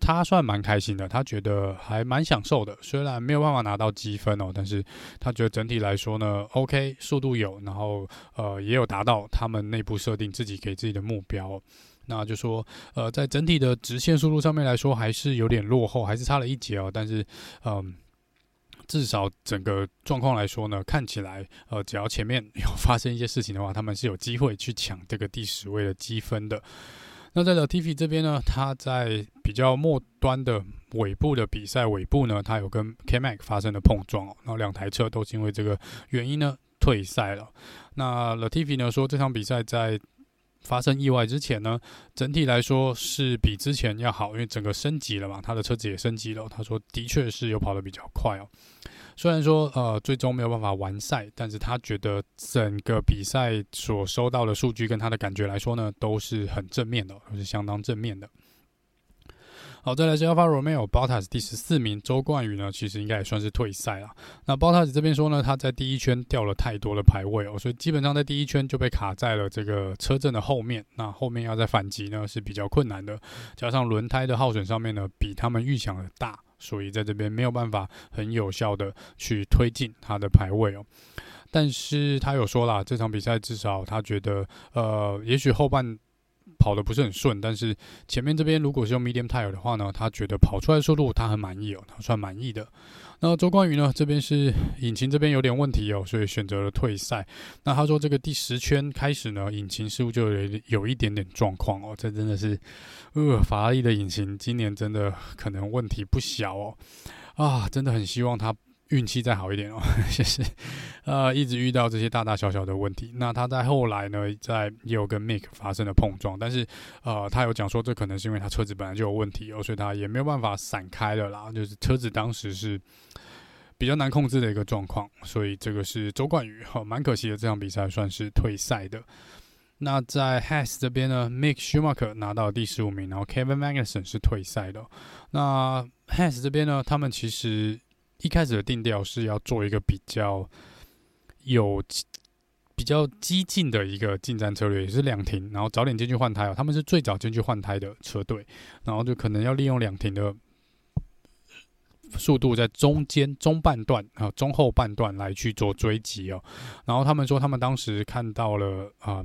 他算蛮开心的，他觉得还蛮享受的。虽然没有办法拿到积分哦，但是他觉得整体来说呢，OK，速度有，然后呃也有达到他们内部设定自己给自己的目标。那就说呃，在整体的直线速度上面来说，还是有点落后，还是差了一截哦。但是嗯。至少整个状况来说呢，看起来，呃，只要前面有发生一些事情的话，他们是有机会去抢这个第十位的积分的。那在 Latifi 这边呢，他在比较末端的尾部的比赛尾部呢，他有跟 K Mac 发生了碰撞哦，然后两台车都是因为这个原因呢退赛了。那 Latifi 呢说，这场比赛在发生意外之前呢，整体来说是比之前要好，因为整个升级了嘛，他的车子也升级了。他说的确是有跑得比较快哦。虽然说呃最终没有办法完赛，但是他觉得整个比赛所收到的数据跟他的感觉来说呢，都是很正面的，都是相当正面的。好，再来是 Alfa Romeo，Bottas 第十四名，周冠宇呢，其实应该也算是退赛了。那 botas 这边说呢，他在第一圈掉了太多的排位哦，所以基本上在第一圈就被卡在了这个车阵的后面。那后面要再反击呢是比较困难的，加上轮胎的耗损上面呢比他们预想的大，所以在这边没有办法很有效的去推进他的排位哦。但是他有说啦，这场比赛至少他觉得，呃，也许后半跑得不是很顺，但是前面这边如果是用 medium tire 的话呢，他觉得跑出来速度他很满意哦，他算满意的。那周冠宇呢，这边是引擎这边有点问题哦，所以选择了退赛。那他说这个第十圈开始呢，引擎似乎就有有一点点状况哦，这真的是，呃，法拉利的引擎今年真的可能问题不小哦，啊，真的很希望他。运气再好一点哦，就是呃一直遇到这些大大小小的问题。那他在后来呢，在也有跟 Mick 发生了碰撞，但是呃他有讲说，这可能是因为他车子本来就有问题哦，所以他也没有办法闪开了啦。就是车子当时是比较难控制的一个状况，所以这个是周冠宇哈，蛮可惜的，这场比赛算是退赛的。那在 Has 这边呢，Mick Schumacher 拿到第十五名，然后 Kevin Magnussen 是退赛的。那 Has 这边呢，他们其实。一开始的定调是要做一个比较有比较激进的一个进站策略，也是两停，然后早点进去换胎哦。他们是最早进去换胎的车队，然后就可能要利用两停的速度在中间中半段啊中后半段来去做追击哦。然后他们说，他们当时看到了啊。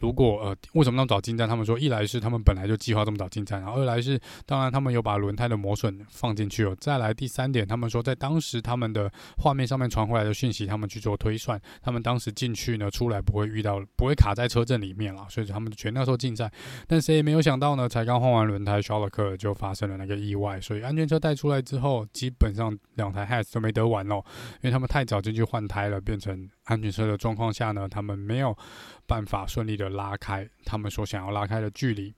如果呃，为什么那么早进站？他们说，一来是他们本来就计划这么早进站，然后二来是当然他们有把轮胎的磨损放进去哦。再来第三点，他们说在当时他们的画面上面传回来的讯息，他们去做推算，他们当时进去呢，出来不会遇到，不会卡在车阵里面了，所以他们全那时候进站。但谁也没有想到呢，才刚换完轮胎，肖勒克就发生了那个意外，所以安全车带出来之后，基本上两台 h a s 都没得玩哦，因为他们太早进去换胎了，变成安全车的状况下呢，他们没有办法顺利的拉开他们所想要拉开的距离，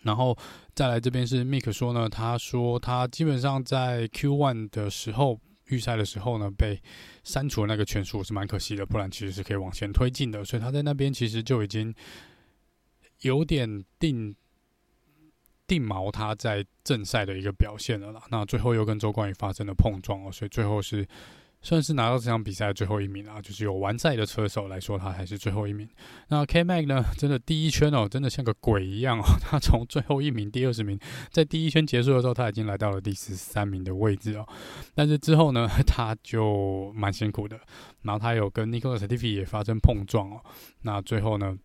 然后再来这边是 Mick 说呢，他说他基本上在 Q1 的时候预赛的时候呢，被删除了那个圈数是蛮可惜的，不然其实是可以往前推进的，所以他在那边其实就已经有点定定锚他在正赛的一个表现了啦。那最后又跟周冠宇发生了碰撞哦，所以最后是。算是拿到这场比赛最后一名啊，就是有完赛的车手来说，他还是最后一名。那 K Mag 呢，真的第一圈哦，真的像个鬼一样哦，他从最后一名、第二十名，在第一圈结束的时候，他已经来到了第十三名的位置哦。但是之后呢，他就蛮辛苦的，然后他有跟 Nicolas Tiffy 也发生碰撞哦。那最后呢，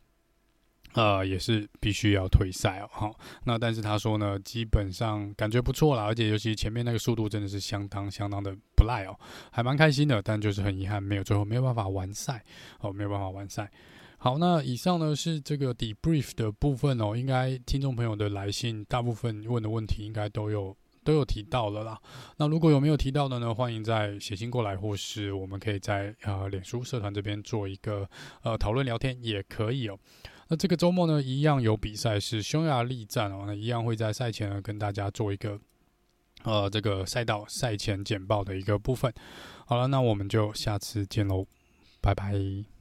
呃，也是必须要退赛哦。好，那但是他说呢，基本上感觉不错啦，而且尤其前面那个速度真的是相当相当的不赖哦，还蛮开心的。但就是很遗憾，没有最后没有办法完赛哦，没有办法完赛。好，那以上呢是这个 debrief 的部分哦，应该听众朋友的来信大部分问的问题应该都有都有提到了啦。那如果有没有提到的呢，欢迎再写信过来，或是我们可以在呃脸书社团这边做一个呃讨论聊天也可以哦。那这个周末呢，一样有比赛，是匈牙利站哦。那一样会在赛前呢，跟大家做一个呃这个赛道赛前简报的一个部分。好了，那我们就下次见喽，拜拜。